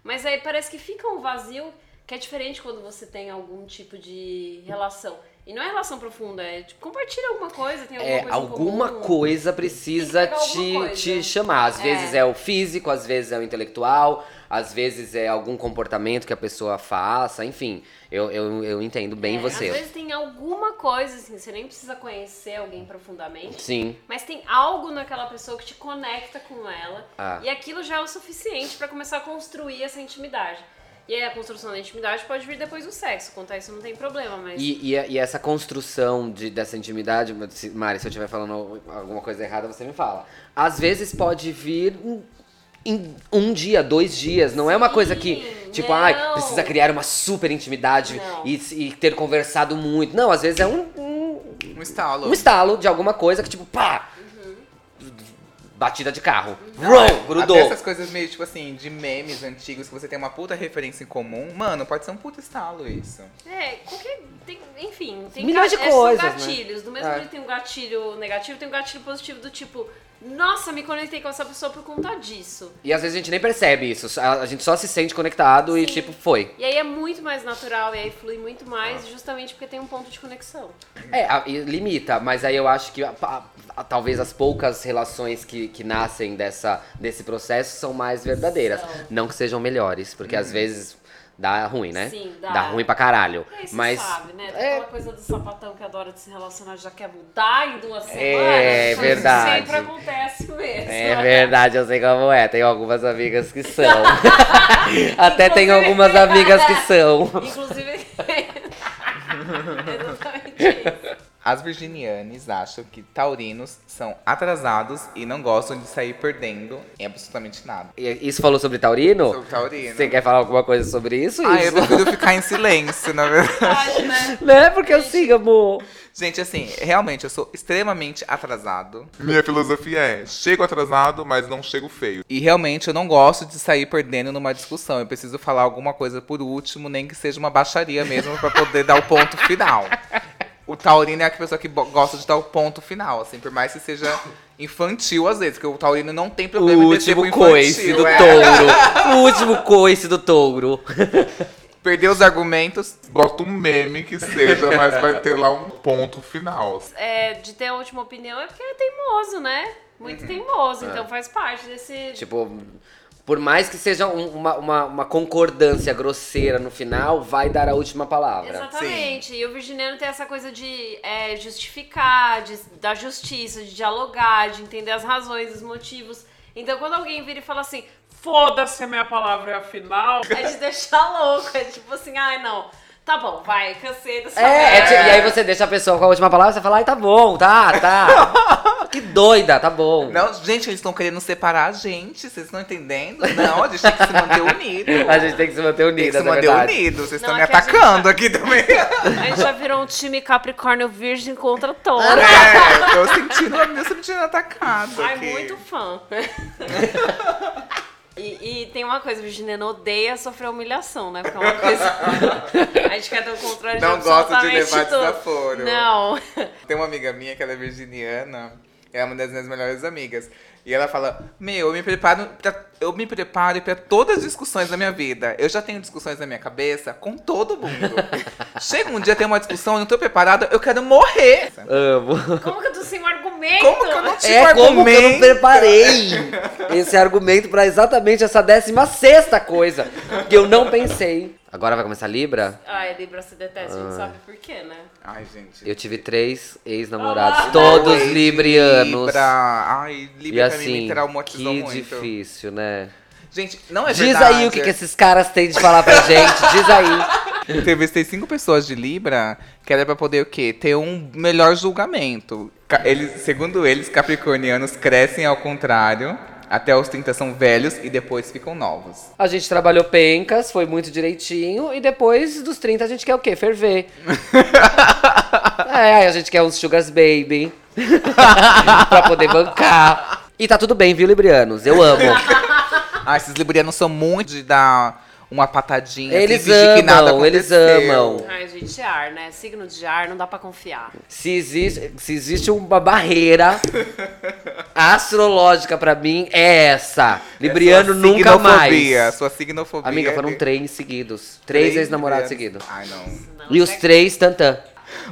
Mas aí parece que fica um vazio que é diferente quando você tem algum tipo de relação. E não é relação profunda, é tipo, compartilha alguma coisa, tem alguma É, coisa alguma comum. coisa precisa te, coisa. te chamar. Às É. vezes é o físico, às vezes é o intelectual, às vezes é algum comportamento que a pessoa faça, enfim. Eu, eu, eu entendo bem É, você. Às vezes tem alguma coisa, assim, você nem precisa conhecer alguém profundamente. Sim. Mas tem algo naquela pessoa que te conecta com ela. Ah. E aquilo já é o suficiente pra começar a construir essa intimidade. E aí a construção da intimidade pode vir depois do sexo. Quanto a isso não tem problema, mas. E, e, e essa construção de, dessa intimidade, se- Mari, se eu estiver falando alguma coisa errada, você me fala. Às vezes pode vir em, um dia, dois dias. Não é uma coisa que, tipo, não. ai, precisa criar uma super intimidade e, e ter conversado muito. Não, às vezes é um, um, Um estalo. um estalo de alguma coisa que, tipo, pá! Batida de carro. Uhum. Vrum, grudou. Até essas coisas meio, tipo assim, de memes antigos que você tem uma puta referência em comum. Mano, pode ser um puta estalo isso. É, qualquer. Tem, enfim, tem Milhões de é, coisas, né? gatilhos. Do mesmo É. que tem um gatilho negativo, tem um gatilho positivo do tipo, nossa, me conectei com essa pessoa por conta disso. E às vezes a gente nem percebe isso. A, gente só se sente conectado e, Sim. tipo, foi. E aí é muito mais natural, e aí flui muito mais, justamente porque tem um ponto de conexão. É, e limita, mas aí eu acho que a- a- a- talvez as poucas relações que, que nascem dessa, desse processo são mais verdadeiras. São. Não que sejam melhores, porque às vezes dá ruim, né? Sim, dá. ruim pra caralho. Aí você mas sabe, né? É- aquela coisa do sapatão que adora de se relacionar já quer mudar em duas semanas. É, verdade. Sempre acontece mesmo. É verdade, eu sei como é. Tem algumas amigas que são. Até tem algumas amigas que são. Inclusive. Exatamente isso. As virginianes acham que taurinos são atrasados e não gostam de sair perdendo em absolutamente nada. E Isso falou sobre Taurino? Sou taurino. Você quer falar alguma coisa sobre isso? Ah, eu isso? prefiro ficar em silêncio, na verdade. Né? Né? Porque eu sigo, amor. Gente, assim, realmente, eu sou extremamente atrasado. Minha filosofia é: chego atrasado, mas não chego feio. E realmente eu não gosto de sair perdendo numa discussão. Eu preciso falar alguma coisa por último, nem que seja uma baixaria mesmo, pra poder dar o ponto final. O taurino é a pessoa que gosta de dar o ponto final, assim, por mais que seja infantil às vezes, porque o taurino não tem O problema em descer pro último coice infantil, do é. touro. O último coice do touro. Perder os argumentos. Gosto um meme que seja, mas vai ter lá um ponto final. É, de ter a última opinião é porque é teimoso, né? Muito teimoso, então faz parte desse. Tipo, por mais que seja um- uma, uma, uma concordância grosseira no final, vai dar a última palavra. Exatamente. E o virginiano tem essa coisa de é, justificar, de, da justiça, de dialogar, de entender as razões, os motivos. Então, quando alguém vira e fala assim, Foda-se a minha palavra é a final. é de deixar louco. É tipo assim, ai não, tá bom, vai, cansei dessa É, é merda." ti- e aí você deixa a pessoa com a última palavra, você fala, ai, tá bom, tá, tá. que doida, tá bom. Não, gente, eles estão querendo separar a gente, vocês estão entendendo? Não, a gente tem que se manter unido. A gente tem que se manter Tem que se na manter verdade. unido. Vocês estão me é gente atacando aqui também. A gente já virou um time Capricórnio Virgem contra touro. É, tô sentindo, eu tô me sentindo atacado Ai, aqui. muito fã. E, e tem uma coisa, o virginiano odeia sofrer humilhação, né? Porque é uma coisa. A gente quer ter o controle Não de gosta de levar tudo. desaforo. Não. Tem uma amiga minha que ela é virginiana, é uma das minhas melhores amigas. E ela fala: Meu, eu me preparo pra, eu me preparo para todas as discussões da minha vida. Eu já tenho discussões na minha cabeça com todo mundo. Chega um dia tem uma discussão, eu não tô preparada, eu quero morrer. Amo. Como que eu tô sem um argumento? Como que eu não tive É como que eu não argumento? preparei esse argumento pra exatamente essa 16 sexta coisa que eu não pensei. Agora vai começar Libra? Ai, Libra se detesta, a Ah. gente sabe por quê, né? Ai, gente. Eu tive três ex-namorados, Ah, todos Ai, librianos. Libra. Ai, E Libra pra mim assim, me traumatizou que muito. difícil, né? Gente, não é Diz verdade. aí o que, que esses caras têm de falar pra gente. Diz aí. Entrevistei cinco pessoas de Libra que era pra poder o quê? Ter um melhor julgamento. Eles, segundo eles, capricornianos crescem ao contrário. Até os 30 são velhos e depois ficam novos. A gente trabalhou pencas, foi muito direitinho. E depois dos 30 a gente quer o quê? Ferver. é, a gente quer uns sugars baby. pra poder bancar. E tá tudo bem, viu, Librianos? Eu amo. Ah, esses librianos são muito de dar uma patadinha. Eles assim, fingir que nada amam, eles amam. Ai, gente, ar, né? Signo de ar não dá pra confiar. Se existe, se existe uma barreira astrológica pra mim, é essa. Libriano É sua nunca signofobia, mais. Sua signofobia. Amiga, é foram três seguidos. Três ex-namorados seguidos. Ai, não. Não, E os é- três, tantã.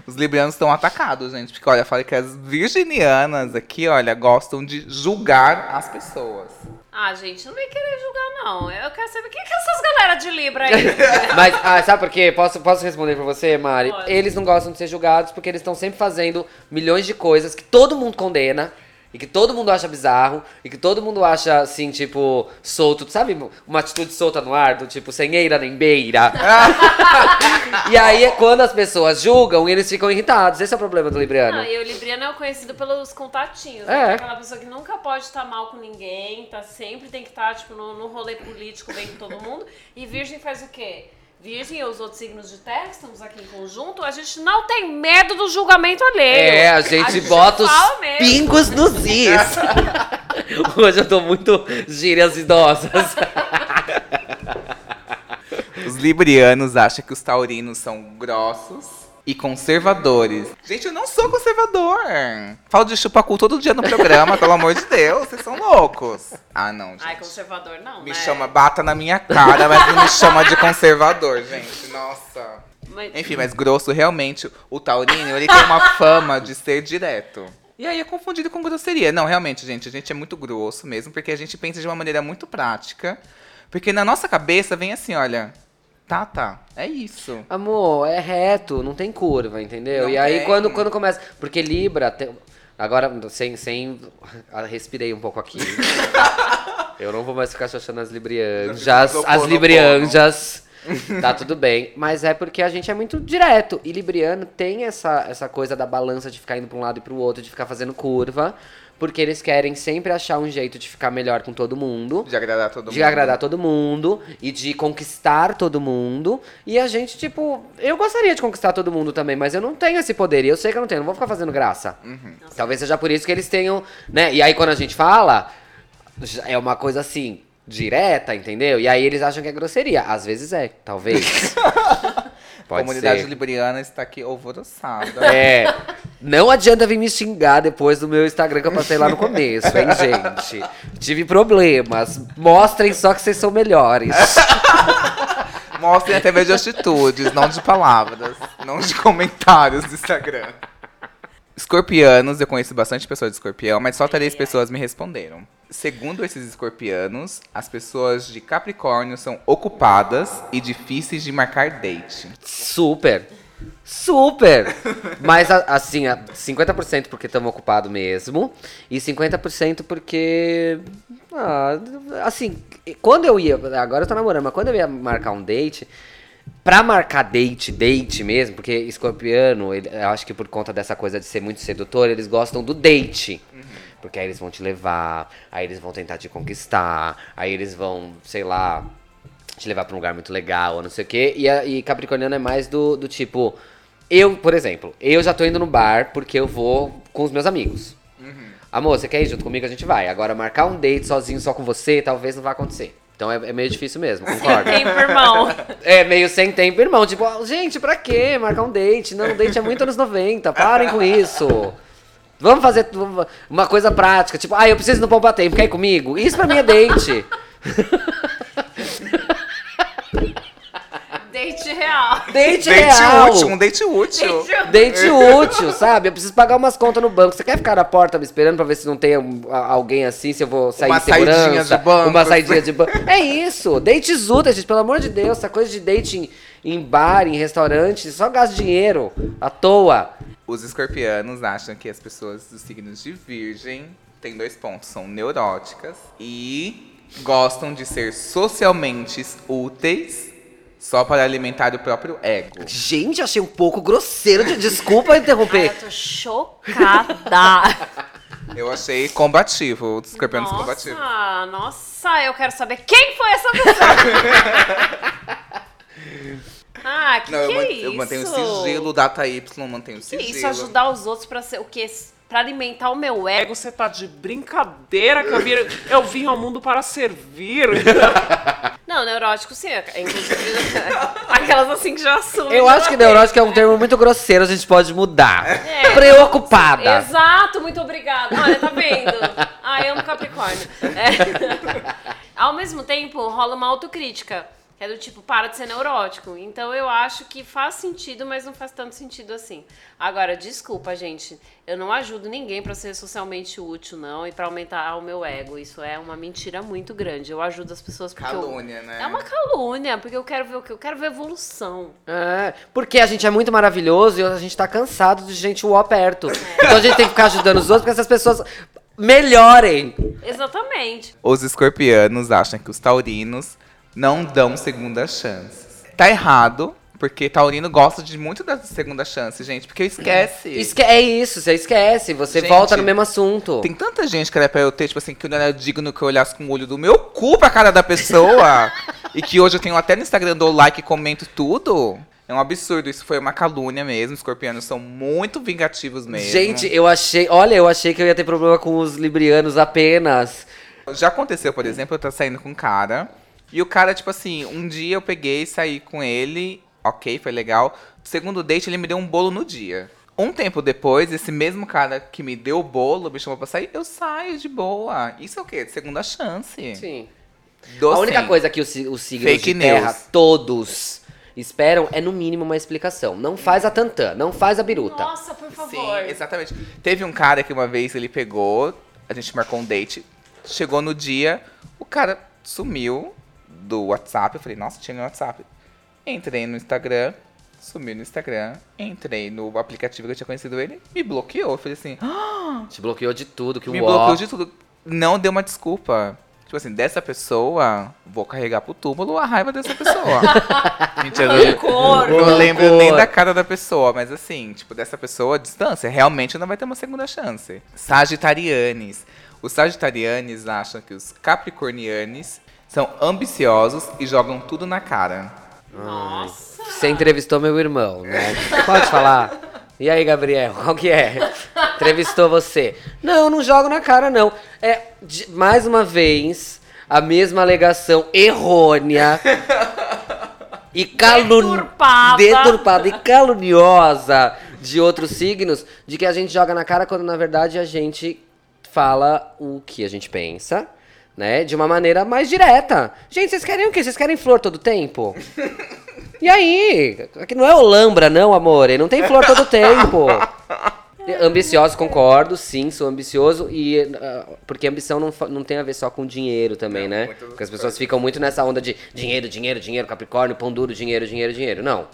Os librianos estão atacados, gente. Porque, olha, falei que as virginianas aqui, olha, gostam de julgar as pessoas. Ah, gente, não vem querer julgar, não. Eu quero saber quem que é essas galera de Libra aí. Mas, ah, sabe por quê? Posso, posso responder pra você, Mari? Pode. Eles não gostam de ser julgados porque eles estão sempre fazendo milhões de coisas que todo mundo condena. E que todo mundo acha bizarro, e que todo mundo acha, assim, tipo, solto. Sabe uma atitude solta no ar, do tipo, sem eira nem beira? e aí, quando as pessoas julgam, eles ficam irritados. Esse é o problema do Libriano. Não, e o Libriano é conhecido pelos contatinhos. É. Né? Aquela pessoa que nunca pode estar mal com ninguém, tá sempre tem que estar, tipo, no, no rolê político bem com todo mundo. E Virgem faz o quê? Virgem e os outros signos de terra, que estamos aqui em conjunto, a gente não tem medo do julgamento alheio. É, a gente bota fala os mesmo. pingos nos is. Hoje eu tô muito gírias idosas. Os librianos acham que os taurinos são grossos e conservadores. Gente, eu não sou conservador. Falo de chupacu todo dia no programa, pelo amor de Deus. Vocês são loucos. Ah, não, gente. Ai, conservador não, Me né? chama, bata na minha cara, mas não me chama de conservador, gente. Nossa. Mas- Enfim, mas grosso, realmente, o taurino, ele tem uma fama de ser direto. E aí é confundido com grosseria. Não, realmente, gente, a gente é muito grosso mesmo, porque a gente pensa de uma maneira muito prática. Porque na nossa cabeça vem assim, olha, tá, tá, é isso. Amor, é reto, não tem curva, entendeu? Não e aí tem. quando, quando começa. Porque Libra. tem- agora, sem, sem. ah, Respirei um pouco aqui. Eu não vou mais ficar achando as librianjas. As librianjas. Tá tudo bem. Mas é porque a gente é muito direto. E Libriano tem essa, essa coisa da balança de ficar indo pra um lado e pro outro, de ficar fazendo curva. Porque eles querem sempre achar um jeito de ficar melhor com todo mundo De agradar todo mundo. de agradar todo mundo e de conquistar todo mundo. E a gente, tipo, eu gostaria de conquistar todo mundo também, mas eu não tenho esse poder. E eu sei que eu não tenho, não vou ficar fazendo graça. Talvez seja por isso que eles tenham, né? E aí quando a gente fala, é uma coisa assim, direta, entendeu? E aí eles acham que é grosseria. Às vezes é, talvez. A Pode comunidade ser. libriana está aqui alvoroçada. É. Não adianta vir me xingar depois do meu Instagram que eu passei lá no começo, hein, gente? Tive problemas. Mostrem só que vocês são melhores. Mostrem através de atitudes, não de palavras, não de comentários do Instagram. Escorpianos, eu conheço bastante pessoas de escorpião, mas só três pessoas me responderam. Segundo esses escorpianos, as pessoas de Capricórnio são ocupadas e difíceis de marcar date. Super. Super! Mas, assim, a- 50% porque estamos ocupados mesmo. E 50% porque. ah, assim, quando eu ia. Agora eu tô namorando, mas quando eu ia marcar um date. Pra marcar date, date mesmo, porque escorpiano, ele- eu acho que por conta dessa coisa de ser muito sedutor, eles gostam do date. Porque aí eles vão te levar, aí eles vão tentar te conquistar, aí eles vão, sei lá, te levar pra um lugar muito legal, ou não sei o quê. E, a- e Capricorniano é mais do, do tipo. Eu, por exemplo, eu já tô indo no bar porque eu vou com os meus amigos. Amor, você quer ir junto comigo? A gente vai. Agora, marcar um date sozinho só com você, talvez não vá acontecer. Então é, é meio difícil mesmo, concorda? Tempo, irmão. É, meio sem tempo, irmão. Tipo, gente, pra quê marcar um date? Não, date é muito anos 90. Parem com isso. Vamos fazer uma coisa prática. Tipo, ah, eu preciso no Pompa Tempo. Quer ir comigo? Isso pra mim é date. Date real. Date, Date real. útil, um date útil. Date Date útil, sabe? Eu preciso pagar umas contas no banco. Você quer ficar na porta me esperando pra ver se não tem alguém assim, se eu vou sair Uma em segurança? saidinha de banco, Uma saidinha de banco. É isso. Dates úteis, gente. Pelo amor de Deus. Essa coisa de date em, em bar, em restaurante, só gasta dinheiro. À toa. Os escorpianos acham que as pessoas dos signos de virgem têm dois pontos, são neuróticas e gostam de ser socialmente úteis só para alimentar o próprio ego. Gente, achei um pouco grosseiro. de- Desculpa interromper. Eu tô chocada. Eu achei combativo, os escorpianos combativos. Nossa, nossa, eu quero saber quem foi essa pessoa. ah, que Não, que eu, é eu isso? mantenho sigilo, data Y, mantenho Que sigilo. isso, ajudar os outros pra ser o quê? Pra alimentar o meu ego. Você tá de brincadeira que eu vim, eu vim ao mundo para servir. Não, neurótico sim. Inclusive, aquelas assim que já assumem. Eu acho que neurótico é um termo muito grosseiro, a gente pode mudar. É. Preocupada. Exato, muito obrigada. Olha, tá vendo? Ai, amo Capricórnio. É. Ao mesmo tempo, rola uma autocrítica. É do tipo, para de ser neurótico. Então eu acho que faz sentido, mas não faz tanto sentido assim. Agora, desculpa, gente. Eu não ajudo ninguém pra ser socialmente útil, não, e pra aumentar o meu ego. Isso é uma mentira muito grande. Eu ajudo as pessoas porque. eu- Calúnia, né? É uma calúnia, porque eu quero ver o que? Eu quero ver evolução. É, porque a gente é muito maravilhoso e a gente tá cansado de gente uó perto. Então a gente tem que ficar ajudando os outros pra que essas pessoas melhorem. Exatamente. Os escorpianos acham que os taurinos não dão segunda chance. Tá errado, porque taurino gosta de muito da segunda chance, gente, porque esquece. Esque é isso, você esquece, você Gente, volta no mesmo assunto. Tem tanta gente que era pra eu ter, tipo assim, que não era digno que eu olhasse com o olho do meu cu pra cara da pessoa. e que hoje eu tenho até no Instagram, dou like e comento tudo. É um absurdo, isso foi uma calúnia mesmo. Os escorpianos são muito vingativos mesmo. Gente, eu achei. Olha, eu achei que eu ia ter problema com os librianos apenas. Já aconteceu, por exemplo, eu tô saindo com um cara. E o cara, tipo assim, um dia eu peguei, saí com ele, ok, foi legal. Segundo date, ele me deu um bolo no dia. Um tempo depois, esse mesmo cara que me deu o bolo, me chamou pra sair, eu saio de boa. Isso é o quê? Segunda chance. Sim. A única sim. coisa que os, os signos Fake de terra, news. todos, esperam é no mínimo uma explicação. Não faz a tantã, não faz a biruta. Nossa, por Sim, favor. exatamente. Teve um cara que uma vez ele pegou, a gente marcou um date, chegou no dia, o cara sumiu do WhatsApp. Eu falei, nossa, tinha no WhatsApp. Entrei no Instagram, sumiu no Instagram, entrei no aplicativo que eu tinha conhecido ele, me bloqueou. Eu falei assim, "Ah, Te bloqueou de tudo, que me o bloqueou de tudo. Não deu uma desculpa. Tipo assim, dessa pessoa, vou carregar pro túmulo a raiva dessa pessoa. Mentira, eu Rancor. não, não Rancor. lembro nem da cara da pessoa, mas assim, tipo, dessa pessoa, a distância, realmente não vai ter uma segunda chance. Sagitarianes. Os sagitarianes acham que os capricornianes são ambiciosos e jogam tudo na cara. Nossa. Você entrevistou meu irmão, né? Pode falar. E aí, Gabriel, qual que é? Entrevistou você. Não, não jogo na cara, não. É, de- mais uma vez, a mesma alegação errônea e calun... Deturpada. deturpada e caluniosa de outros signos, de que a gente joga na cara quando, na verdade, a gente fala o que a gente pensa, né? De uma maneira mais direta. Gente, vocês querem o quê? Vocês querem flor todo tempo? E aí? Aqui não é Olambra, não, amor. Não tem flor todo tempo. Ambicioso, concordo, sim, sou ambicioso. E ah, porque ambição não, não tem a ver só com dinheiro também, Não, né? Porque as pessoas ficam muito nessa onda de dinheiro, dinheiro, dinheiro, Capricórnio, pão duro, dinheiro, dinheiro, dinheiro. Não.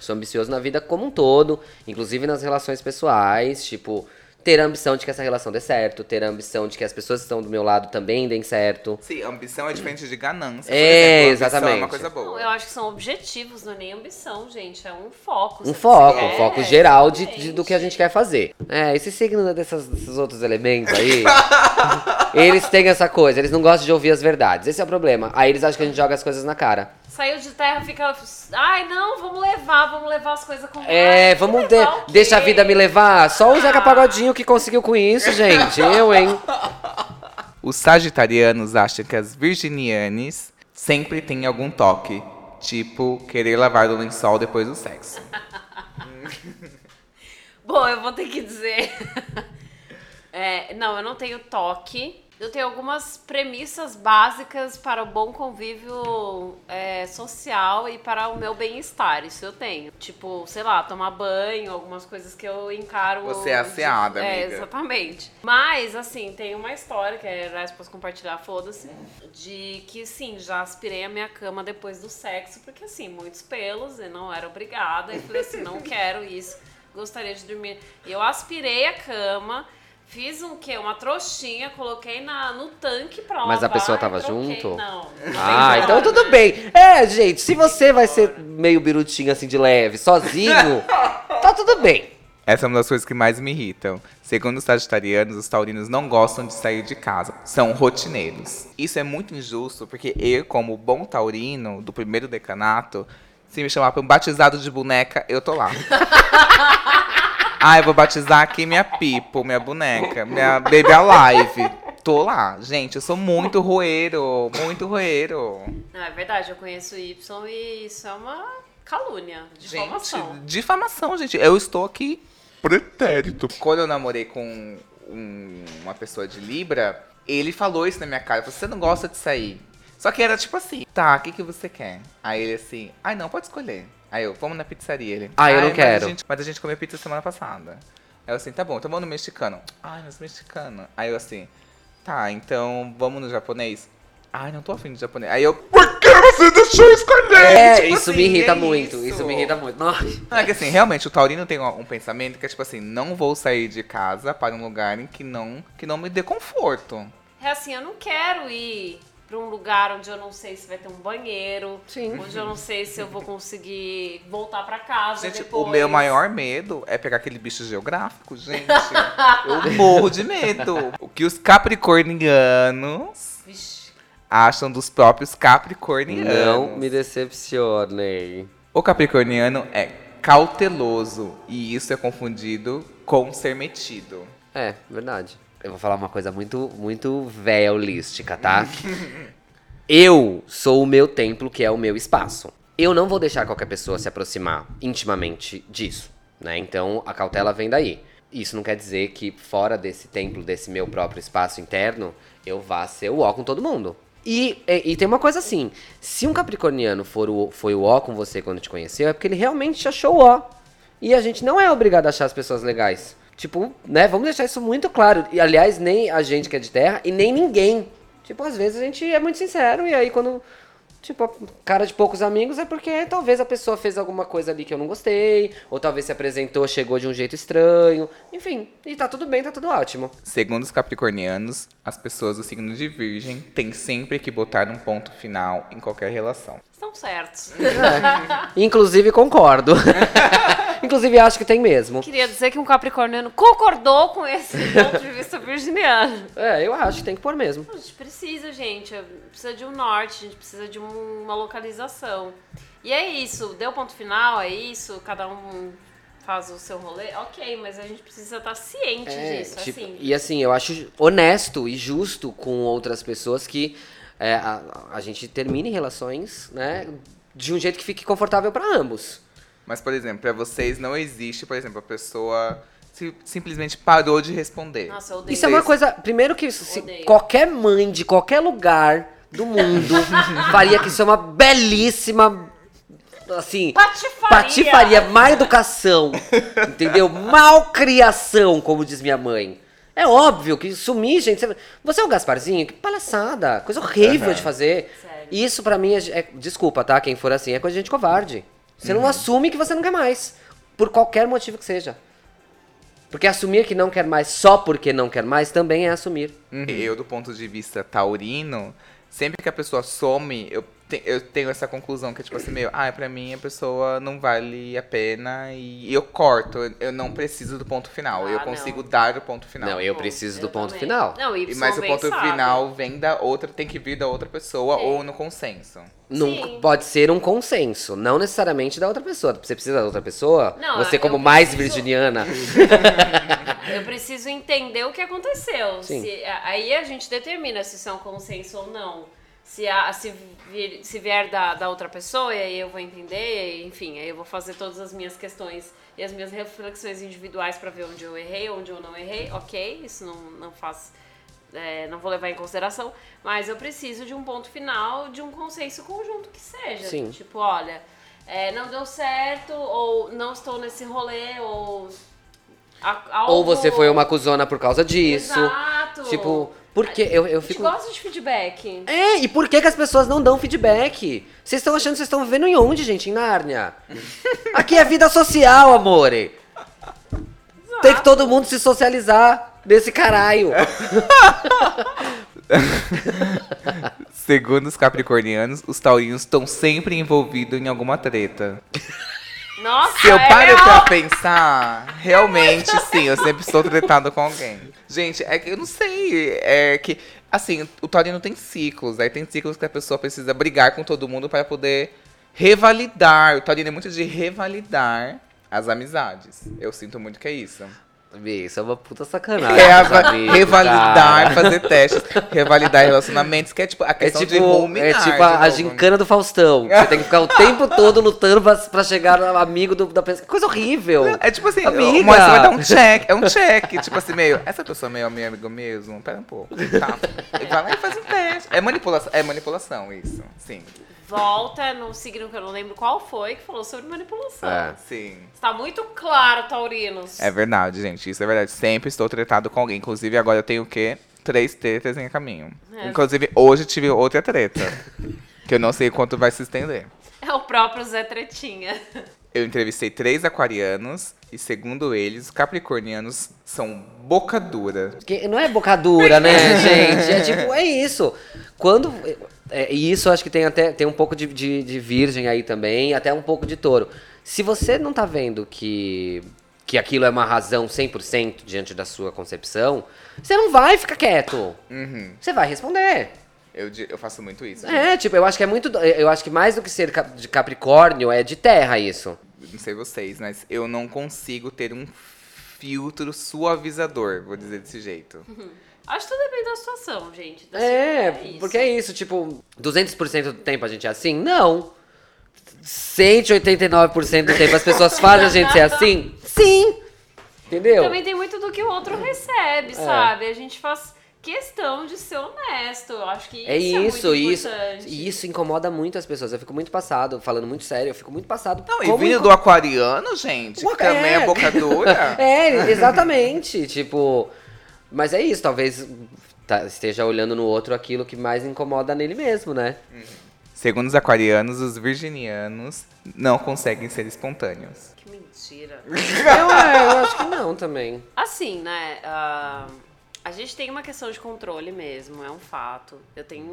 Sou ambicioso na vida como um todo, inclusive nas relações pessoais, tipo, ter a ambição de que essa relação dê certo, ter a ambição de que as pessoas que estão do meu lado também deem certo. Sim, ambição é diferente de ganância. por É, exemplo. Exatamente. É uma coisa Não, boa. eu acho que são objetivos, não é nem ambição, gente. É um foco. Um foco, você um foco geral de, de- do que a gente quer fazer. É, esse signo dessas- desses outros elementos aí, eles têm essa coisa, eles não gostam de ouvir as verdades. Esse é o problema. Aí eles acham que a gente joga as coisas na cara. Saiu de terra, fica. Ai, não, vamos levar, vamos levar as coisas com É, Ai, vamos levar de, deixa a vida me levar. Só o Zeca Pagodinho que conseguiu com isso, gente. Eu, hein? Os sagitarianos acham que as virginianes sempre têm algum toque. Tipo, querer lavar o lençol depois do sexo. Bom, eu vou ter que dizer. É, não, eu não tenho toque. Eu tenho algumas premissas básicas para o bom convívio é, social e para o meu bem-estar. Isso eu tenho. Tipo, sei lá, tomar banho, algumas coisas que eu encaro. Você é asseada, é, amiga. Exatamente. Mas, assim, tem uma história que é, aliás, posso compartilhar, foda-se. De que, sim, já aspirei a minha cama depois do sexo, porque, assim, muitos pelos e não era obrigada. E falei assim, não quero isso, gostaria de dormir. E eu aspirei a cama. Fiz um quê? Uma trouxinha, coloquei na, no tanque pra lavar. Mas a pessoa tava troquei. junto? Não. não Ah, tem então como, tudo né? bem. É, gente, se você vai ser meio birutinho assim de leve, sozinho, tá tudo bem. Essa é uma das coisas que mais me irritam. Segundo os sagitarianos, os taurinos não gostam de sair de casa. São rotineiros. Isso é muito injusto, porque eu, como bom taurino do primeiro decanato, se me chamar para um batizado de boneca, eu tô lá. ah, eu vou batizar aqui minha Pipo, minha boneca, minha Baby Alive. tô lá. Gente, eu sou muito roeiro, muito roeiro. Não, é verdade, eu conheço o Y e isso é uma calúnia, difamação. Gente, difamação, gente. Eu estou aqui. Pretérito. Quando eu namorei com um- uma pessoa de Libra, ele falou isso na minha cara. Você não gosta de sair. Só que era tipo assim, tá, o que, que você quer? Aí ele assim, ai não, pode escolher. Aí eu, vamos na pizzaria. Ele, Ah, eu não "Ai, mas quero." A gente, mas a gente comeu pizza semana passada. Aí eu assim, tá bom, então vamos no mexicano. Ai, mas mexicano. Aí eu assim, tá, então vamos no japonês. Ai, não tô afim de japonês. Aí eu, Por que você deixou escolher? É, tipo isso assim, me irrita é muito. isso. Isso. me irrita muito. Nossa. Não, é que assim, realmente, o Taurino tem um, um pensamento que é tipo assim, não vou sair de casa para um lugar em que não, que não me dê conforto. É assim, eu não quero ir pra um lugar onde eu não sei se vai ter um banheiro, Sim. onde eu não sei se eu vou conseguir voltar pra casa Gente, depois. o meu maior medo é pegar aquele bicho geográfico, gente. eu morro de medo. O que os capricornianos Vixe. acham dos próprios capricornianos. Não me decepcionem. O capricorniano é cauteloso e isso é confundido com ser metido. É, verdade. Eu vou falar uma coisa muito, muito holística, tá? eu sou o meu templo, que é o meu espaço. Eu não vou deixar qualquer pessoa se aproximar intimamente disso, né? Então a cautela vem daí. Isso não quer dizer que fora desse templo, desse meu próprio espaço interno, eu vá ser o ó com todo mundo. E, e, e tem uma coisa assim, se um capricorniano for o, foi o ó com você quando te conheceu, é porque ele realmente te achou o ó. E a gente não é obrigado a achar as pessoas legais. Tipo, né, vamos deixar isso muito claro. E, aliás, nem a gente que é de terra e nem ninguém. Tipo, às vezes a gente é muito sincero e aí quando, tipo, cara de poucos amigos é porque talvez a pessoa fez alguma coisa ali que eu não gostei, ou talvez se apresentou, chegou de um jeito estranho. Enfim, e tá tudo bem, tá tudo ótimo. Segundo os capricornianos, as pessoas do signo de Virgem têm sempre que botar um ponto final em qualquer relação. Estão certos. Inclusive concordo. Inclusive acho que tem mesmo. Queria dizer que um capricorniano concordou com esse ponto de vista virginiano. É, eu acho que tem que pôr mesmo. A gente precisa, gente. Precisa de um norte, a gente precisa de um- uma localização. E é isso, deu ponto final, é isso, cada um faz o seu rolê. Ok, mas a gente precisa estar ciente É, disso, tipo, assim. E assim, eu acho honesto e justo com outras pessoas que é, a, a gente termine relações, né, de um jeito que fique confortável pra ambos. Mas, por exemplo, pra vocês não existe, por exemplo, a pessoa si- simplesmente parou de responder. Nossa, eu odeio Isso é uma coisa, primeiro que qualquer mãe de qualquer lugar do mundo faria que isso é uma belíssima assim, Patifaria. patifaria, má educação, entendeu? Malcriação, como diz minha mãe. É óbvio que sumir, gente. você- é o Gasparzinho? Que palhaçada. Coisa horrível de fazer. Sério. Isso pra mim é, é- Desculpa, tá? Quem for assim, é coisa de gente covarde. Você não assume que você não quer mais. Por qualquer motivo que seja. Porque assumir que não quer mais só porque não quer mais também é assumir. Eu, do ponto de vista taurino, sempre que a pessoa some, eu, eu tenho essa conclusão que é tipo assim, meu, ah, pra mim a pessoa não vale a pena e eu corto. Eu, não preciso do ponto final. Ah, eu não. consigo dar o ponto final. Não, eu preciso do eu ponto também. final. Não, y Mas o ponto sabe. final vem da outra, tem que vir da outra pessoa Sim. ou no consenso. Num- pode ser um consenso, não necessariamente da outra pessoa. Você precisa da outra pessoa? Não, você, como mais preciso- virginiana. Eu preciso entender o que aconteceu. Sim. Se- aí a gente determina se isso é um consenso ou não. Se, a- se, vir- se vier da, da outra pessoa, e aí eu vou entender, e, enfim, aí eu vou fazer todas as minhas questões e as minhas reflexões individuais pra ver onde eu errei, onde eu não errei. Ok, isso não, não faz. é, não vou levar em consideração, mas eu preciso de um ponto final, de um consenso conjunto que seja. Sim. Tipo, olha, é, não deu certo, ou não estou nesse rolê, ou. a- Ou algo- você foi uma cuzona por causa disso. Exato. Tipo, porque eu, eu A gente fico. gosta de feedback. É, e por que, que as pessoas não dão feedback? Vocês estão achando que vocês estão vivendo em onde, gente? Em Nárnia? Aqui é vida social, amore. Tem que todo mundo se socializar nesse caralho. Segundo os capricornianos, os taurinos estão sempre envolvidos em alguma treta. Nossa, Se eu é paro real. pra pensar, realmente sim, eu sempre estou tretado com alguém. Gente, é que eu não sei, é que, assim, o taurino tem ciclos, aí tem ciclos que a pessoa precisa brigar com todo mundo para poder revalidar. O taurino é muito de revalidar as amizades. Eu sinto muito que é isso. Isso é uma puta sacanagem. É, amigos, revalidar, fazer testes, revalidar relacionamentos, que é tipo a É questão de tipo, ruminar. é tipo a, de a né? gincana do Faustão. Você tem que ficar o tempo todo lutando pra, pra chegar no amigo do- da pessoa. Coisa horrível. É tipo assim, Amiga. uma você vai dar um check, é um check, tipo assim, meio, essa pessoa é meio meu amigo mesmo, pera um pouco, tá? Vai lá e faz um teste. É manipulação, é manipulação isso, sim, Volta no signo que eu não lembro qual foi, que falou sobre manipulação. É. sim. Está muito claro, Taurinos. É verdade, gente, isso é verdade. Sempre estou tretado com alguém, inclusive agora eu tenho o quê? Três tretas em caminho. É. Inclusive, hoje tive outra treta, que eu não sei quanto vai se estender. É o próprio Zé Tretinha. Eu entrevistei três aquarianos e, segundo eles, os capricornianos são boca dura. Que não é boca dura, né, gente? É tipo, é isso. Quando. É, e isso eu acho que tem até tem um pouco de, de, de virgem aí também, até um pouco de touro. Se você não tá vendo que, que aquilo é uma razão 100% diante da sua concepção, você não vai ficar quieto. Uhum. Você vai responder. Eu, eu faço muito isso. É, tipo, eu acho que é muito. Eu acho que mais do que ser de Capricórnio, é de terra isso. Não sei vocês, mas eu não consigo ter um filtro suavizador, vou dizer desse jeito. Acho que tudo depende da situação, gente. Da É, situação, isso. porque é isso, tipo, 200% do tempo a gente é assim? Não. 189% do tempo as pessoas fazem a gente ser assim? Sim. Entendeu? Também tem muito do que o outro recebe, É. sabe? A gente faz questão de ser honesto. Eu acho que isso É é, isso, muito isso. importante. E isso incomoda muito as pessoas. Eu fico muito passado, falando muito sério, eu fico muito passado. Não, e vindo inco- do aquariano, gente, Uma- que também é, é. boca dura. É, exatamente. tipo. Mas é isso, talvez tá- esteja olhando no outro aquilo que mais incomoda nele mesmo, né? Segundo os aquarianos, os virginianos não conseguem ser espontâneos. Que mentira. eu, é, eu acho que não também. Assim, né? ah, a gente tem uma questão de controle mesmo, é um fato. Eu tenho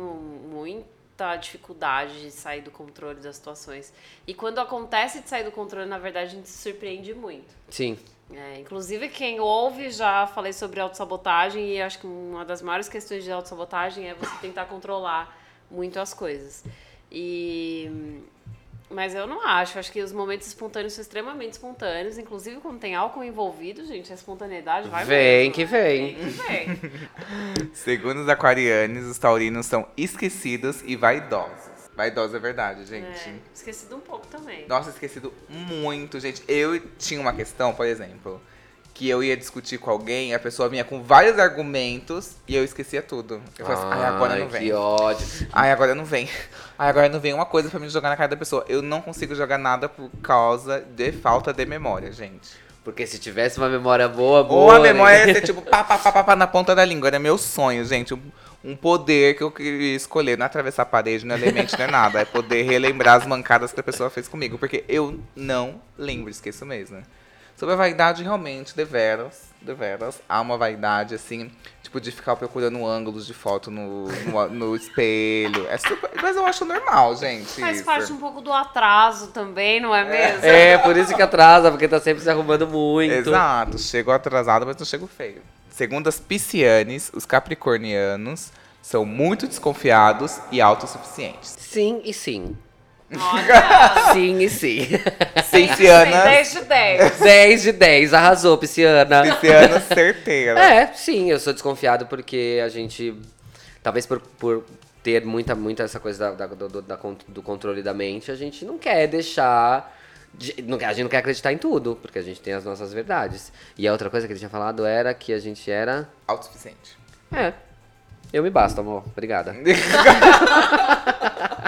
muita dificuldade de sair do controle das situações. E quando acontece de sair do controle, na verdade, a gente se surpreende muito. Sim. É, inclusive, quem ouve, já falei sobre autossabotagem e acho que uma das maiores questões de autossabotagem é você tentar controlar muito as coisas. E... Mas eu não acho. Acho que os momentos espontâneos são extremamente espontâneos. Inclusive, quando tem álcool envolvido, gente, a espontaneidade vai Vem mesmo, que né? vem. Vem que vem. Segundo os aquarianos, os taurinos são esquecidos e vaidosos. Vaidosos é verdade, gente. É, esquecido um pouco também. Nossa, esquecido muito, gente. Eu tinha uma questão, por exemplo, que eu ia discutir com alguém, a pessoa vinha com vários argumentos e eu esquecia tudo. Eu falei assim, ai, agora não vem. Que ódio. Ai, agora não vem. Ai, agora não vem uma coisa pra me jogar na cara da pessoa. Eu não consigo jogar nada por causa de falta de memória, gente. Porque se tivesse uma memória boa, boa. Ou a né? memória ia ser tipo pá, pá, pá, pá, pá, na ponta da língua. Era meu sonho, gente. Um, poder que eu queria escolher. Não é atravessar a parede, não é elemente, não é nada. É poder relembrar as mancadas que a pessoa fez comigo. Porque eu não lembro, esqueço mesmo. Sobre a vaidade, realmente, deveras, deveras, há uma vaidade, assim, tipo, de ficar procurando ângulos de foto no, no, no espelho. É super, mas eu acho normal, gente. Faz isso. parte um pouco do atraso também, não é mesmo? É, por isso que atrasa, porque tá sempre se arrumando muito. Exato, chego atrasado, mas não chego feio. Segundo as piscianes, os capricornianos são muito desconfiados e autossuficientes. Sim e sim. Olha, Sim e sim. Piscianas, 10 de 10. 10 de 10, arrasou, pisciana. piscianas certeira. É, sim, eu sou desconfiado porque a gente. Talvez por, por ter muita, muita essa coisa da, da- do, da do controle da mente, a gente não quer deixar. de- não quer- a gente não quer acreditar em tudo, porque a gente tem as nossas verdades. E a outra coisa que ele tinha falado era que a gente era. Autossuficiente. É. Eu me basto, amor. Obrigada.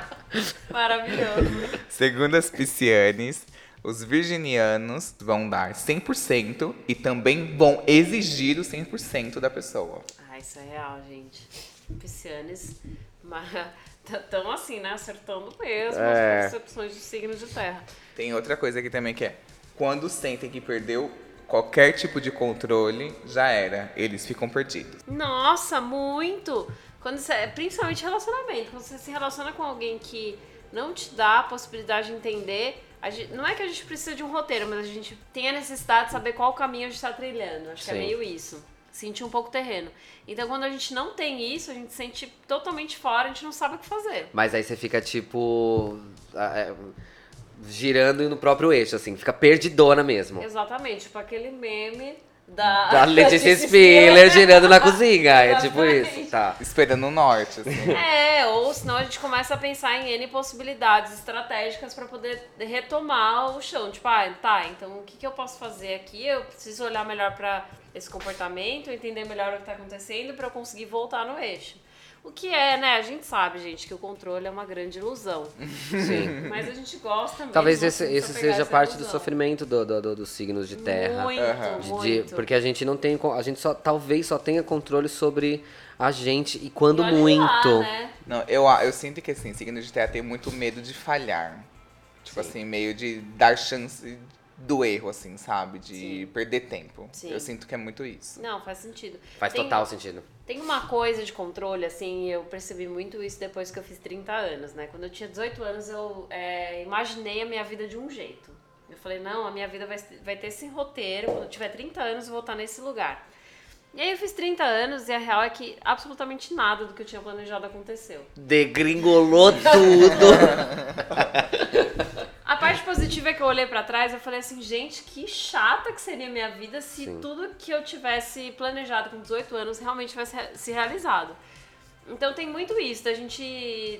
Maravilhoso. Segundo as piscianes, os virginianos vão dar 100% e também vão exigir o 100% da pessoa. Ah, isso é real, gente. Piscianes estão assim, né? Acertando mesmo É. as percepções de signos de terra. Tem outra coisa aqui também que é, quando sentem que perdeu qualquer tipo de controle, já era. Eles ficam perdidos. Nossa, muito! Quando você, principalmente relacionamento, quando você se relaciona com alguém que não te dá a possibilidade de entender, gente- não é que a gente precisa de um roteiro, mas a gente tem a necessidade de saber qual caminho a gente está trilhando. Acho que é Sim. meio isso. Sentir um pouco o terreno. Então, quando a gente não tem isso, a gente se sente totalmente fora, a gente não sabe o que fazer. Mas aí você fica tipo. é, girando no próprio eixo, assim, fica perdidona mesmo. Exatamente, tipo aquele meme da, Da Letícia Spiller girando na cozinha. É tipo isso. Tá. Esperando o norte, assim. É, ou senão a gente começa a pensar em N possibilidades estratégicas pra poder retomar o chão. Tipo, ah, tá, então o que, que eu posso fazer aqui? Eu preciso olhar melhor pra esse comportamento, entender melhor o que tá acontecendo pra eu conseguir voltar no eixo. O que é, né? A gente sabe, gente, que o controle é uma grande ilusão. Sim. Mas a gente gosta mesmo. Talvez esse, assim, de esse pegar seja parte do ilusão. sofrimento do, do- do- dos signos de terra. Muito. De- de- muito. porque a gente não tem. A gente só talvez só tenha controle sobre a gente e quando E olha lá, muito. né? Não, eu, eu sinto que assim, signo de terra tem muito medo de falhar. Tipo assim, meio de dar chance do erro, assim, sabe? De perder tempo. Sim. Eu sinto que é muito isso. Não, faz sentido. Faz Tem- total sentido. Tem uma coisa de controle, assim, eu percebi muito isso depois que eu fiz 30 anos, né? Quando eu tinha 18 anos, eu é, imaginei a minha vida de um jeito. Eu falei, não, a minha vida vai, vai ter esse roteiro, quando eu tiver 30 anos, eu vou estar nesse lugar. E aí eu fiz 30 anos e a real é que absolutamente nada do que eu tinha planejado aconteceu. Degringolou tudo. A parte positiva é que eu olhei pra trás e eu falei assim, gente, que chata que seria a minha vida se Sim. tudo que eu tivesse planejado com 18 anos realmente tivesse se realizado. Então tem muito isso, da gente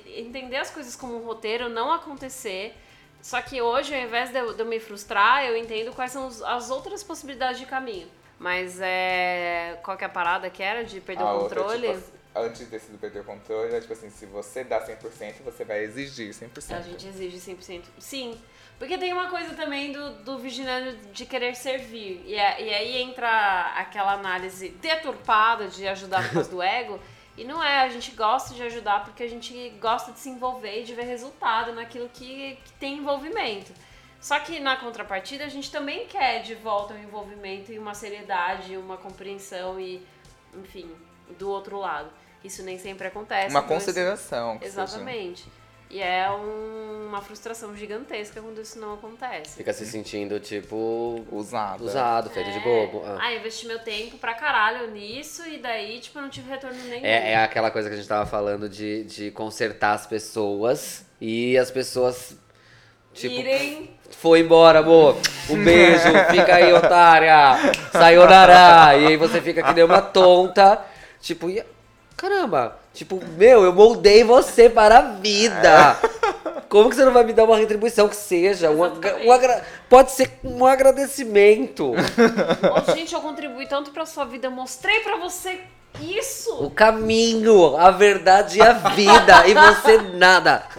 entender as coisas como um roteiro, não acontecer. Só que hoje, ao invés de eu, de eu me frustrar, eu entendo quais são os- as outras possibilidades de caminho. Mas é. Qual que é a parada que era de perder A o outra, controle? tipo, antes desse do perder o controle, é tipo assim, se você dá 100%, você vai exigir 100%. A gente exige 100%. Sim. Porque tem uma coisa também do, do vigilante de querer servir. E, a- e aí entra aquela análise deturpada de ajudar por causa do ego. E não é, a gente gosta de ajudar porque a gente gosta de se envolver e de ver resultado naquilo que, que tem envolvimento. Só que na contrapartida a gente também quer de volta um envolvimento e uma seriedade, uma compreensão e, enfim, do outro lado. Isso nem sempre acontece. Uma isso- consideração. seja. Exatamente. E é um- uma frustração gigantesca quando isso não acontece. Fica se sentindo, tipo, Usada. usado, feito de É. bobo. Ah. Ah, investi meu tempo pra caralho nisso e daí, tipo, eu não tive retorno nenhum. É, é aquela coisa que a gente tava falando de, de consertar as pessoas e as pessoas, tipo, Irem. foi embora, amor. Um beijo, fica aí, otária. Sayonara. E aí você fica que nem uma tonta. Tipo, e- caramba. Tipo, meu, eu moldei você para a vida. Como que você não vai me dar uma retribuição que seja? Um um agra- Pode ser um agradecimento. Gente, eu contribuí tanto pra sua vida, eu mostrei pra você isso. O caminho, a verdade e a vida. E você nada.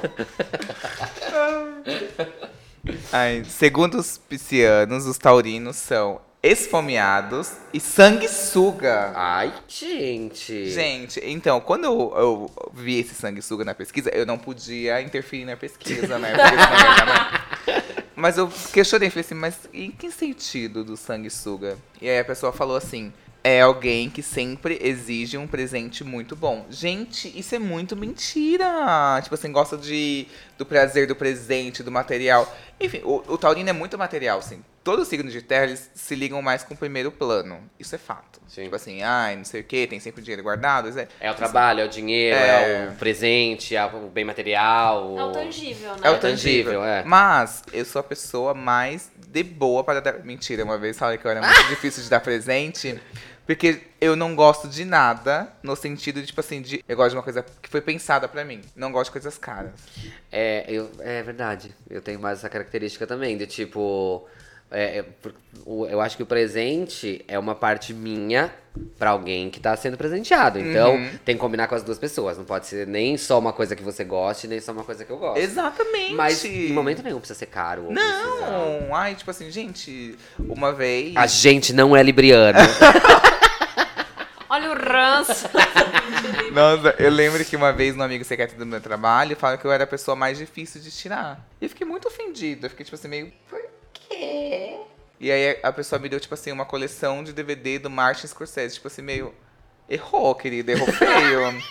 Ai, segundo os piscianos, os taurinos são esfomeados e sanguessuga. Ai, gente. Gente, então, quando eu, eu vi esse sanguessuga na pesquisa, eu não podia interferir na pesquisa, né? Uma- Mas eu questionei, falei assim, mas em que sentido do sanguessuga? E aí a pessoa falou assim, é alguém que sempre exige um presente muito bom. Gente, isso é muito mentira! Tipo assim, gosta de, do prazer do presente, do material. Enfim, o, o taurino é muito material, assim. Todos os signos de terra, eles se ligam mais com o primeiro plano. Isso é fato. Sim. Tipo assim, ai, não sei o que, tem sempre dinheiro guardado. É, É o trabalho, é o dinheiro, É. é, o presente, é o bem material. É o tangível, né? É o É tangível, é. Mas eu sou a pessoa mais de boa para dar. Mentira, uma vez falei que eu era muito difícil de dar presente. Porque eu não gosto de nada, no sentido de, tipo assim, de. Eu gosto de uma coisa que foi pensada pra mim. Não gosto de coisas caras. É, eu, é verdade. Eu tenho mais essa característica também, de tipo. É, é, eu acho que o presente é uma parte minha pra alguém que tá sendo presenteado. Então, Uhum. tem que combinar com as duas pessoas. Não pode ser nem só uma coisa que você goste, nem só uma coisa que eu gosto. Exatamente. Mas em momento nenhum precisa ser caro. Não! Ai, tipo assim, gente, uma vez. A gente não é libriano. Olha o ranço. Nossa, eu lembro que uma vez um amigo secreto do meu trabalho falou que eu era a pessoa mais difícil de tirar. E eu fiquei muito ofendida. Eu fiquei, tipo assim, meio. Por quê? E aí a pessoa me deu, tipo assim, uma coleção de DVD do Martin Scorsese. Tipo assim, meio. Errou, querido, errou feio.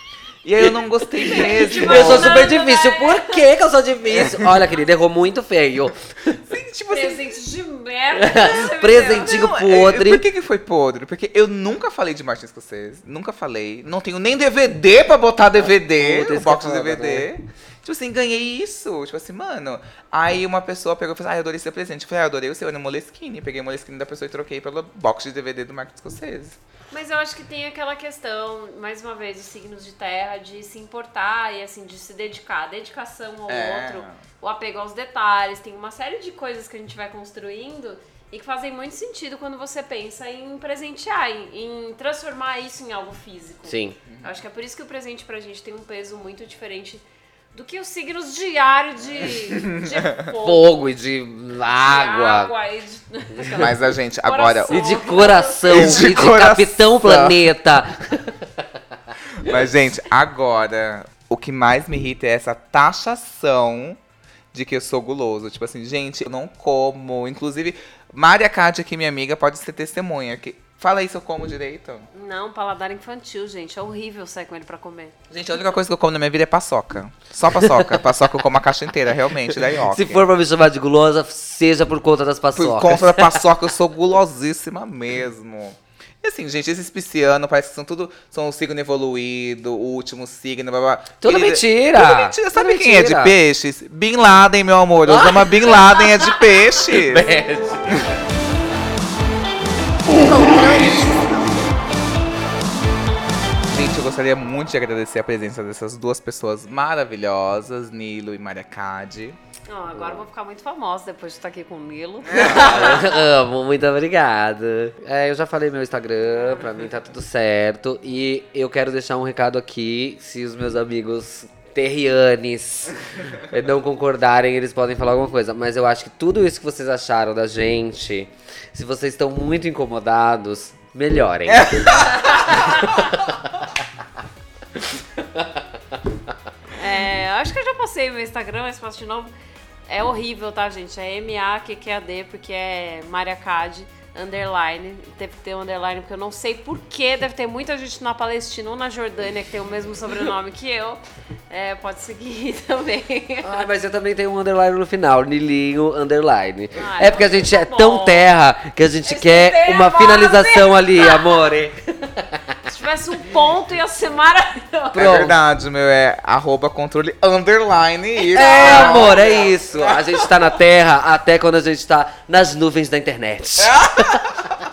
e aí eu não gostei mesmo. eu sou super difícil. Por que, que eu sou difícil? Olha, querida, errou muito feio. Sim, tipo assim, Presente de merda. Presentinho Não, é- podre. por que, que foi podre? Porque eu nunca falei de Martin Scorsese. Nunca falei. Não tenho nem DVD pra botar DVD. Isso box de é foda, DVD. Tipo assim, ganhei isso. Tipo assim, mano. Aí uma pessoa pegou e falou assim, ah, eu adorei seu presente. Eu falei, ah, eu adorei o seu, era Moleskine. Peguei o Moleskine da pessoa e troquei pelo box de DVD do Marcos Scorsese. Mas eu acho que tem aquela questão, mais uma vez, os signos de terra, de se importar e assim, de se dedicar. Dedicação ao É. outro, o apego aos detalhes. Tem uma série de coisas que a gente vai construindo e que fazem muito sentido quando você pensa em presentear, em, em transformar isso em algo físico. Sim. Eu acho que é por isso que o presente pra gente tem um peso muito diferente do que os signos diários de, de fogo, Fogo e de de água. água e de... Mas a gente, agora. Coração. E de coração, E e de de, coração. Capitão Planeta. Mas, gente, agora, o que mais me irrita é essa taxação de que eu sou guloso. Tipo assim, gente, eu não como. Inclusive, Maria Cádia, aqui, minha amiga, pode ser testemunha. Que... Fala aí se eu como direito. Não, paladar infantil, gente. É horrível sair com ele pra comer. Gente, a única coisa que eu como na minha vida é paçoca. Só paçoca. paçoca eu como a caixa inteira, realmente. Daí, ó. Se for pra me chamar de gulosa, seja por conta das Por paçocas. conta da paçoca, eu sou gulosíssima mesmo. E assim, gente, esses piscianos parece que são tudo. São o signo evoluído, o último signo, blá blá. Tudo Ele- mentira. Tudo mentira. Sabe Tudo quem é de mentira. peixes? Bin Laden, meu amor. Osama Bin Laden é de Gente, eu gostaria muito de agradecer a presença dessas duas pessoas maravilhosas, Nilo e Maria Cade. Não, agora eu vou ficar muito famosa depois de estar aqui com o Nilo. Amo, muito obrigado. É, eu já falei meu Instagram, pra mim tá tudo certo. E eu quero deixar um recado aqui, se os meus amigos terrianes não concordarem, eles podem falar alguma coisa. Mas eu acho que tudo isso que vocês acharam da gente, se vocês estão muito incomodados, melhorem. É, acho que eu já passei meu Instagram, mas faço de novo. É horrível, tá, gente? É M-A-Q-Q-A-D, porque é Maria Cade, underline. Teve que ter um underline, porque eu não sei porquê. Deve ter muita gente na Palestina ou na Jordânia que tem o mesmo sobrenome que eu. É, pode seguir também. Ah, mas eu também tenho um underline no final, Nilinho underline. Ai, é porque a gente é tá tão bom. terra que a gente Esse quer terra uma finalização ali, amore. Se tivesse um ponto, ia ser maravilhoso. É verdade, meu é arroba controle underline isso. É, amor, é isso. A gente tá na terra até quando a gente tá nas nuvens da internet.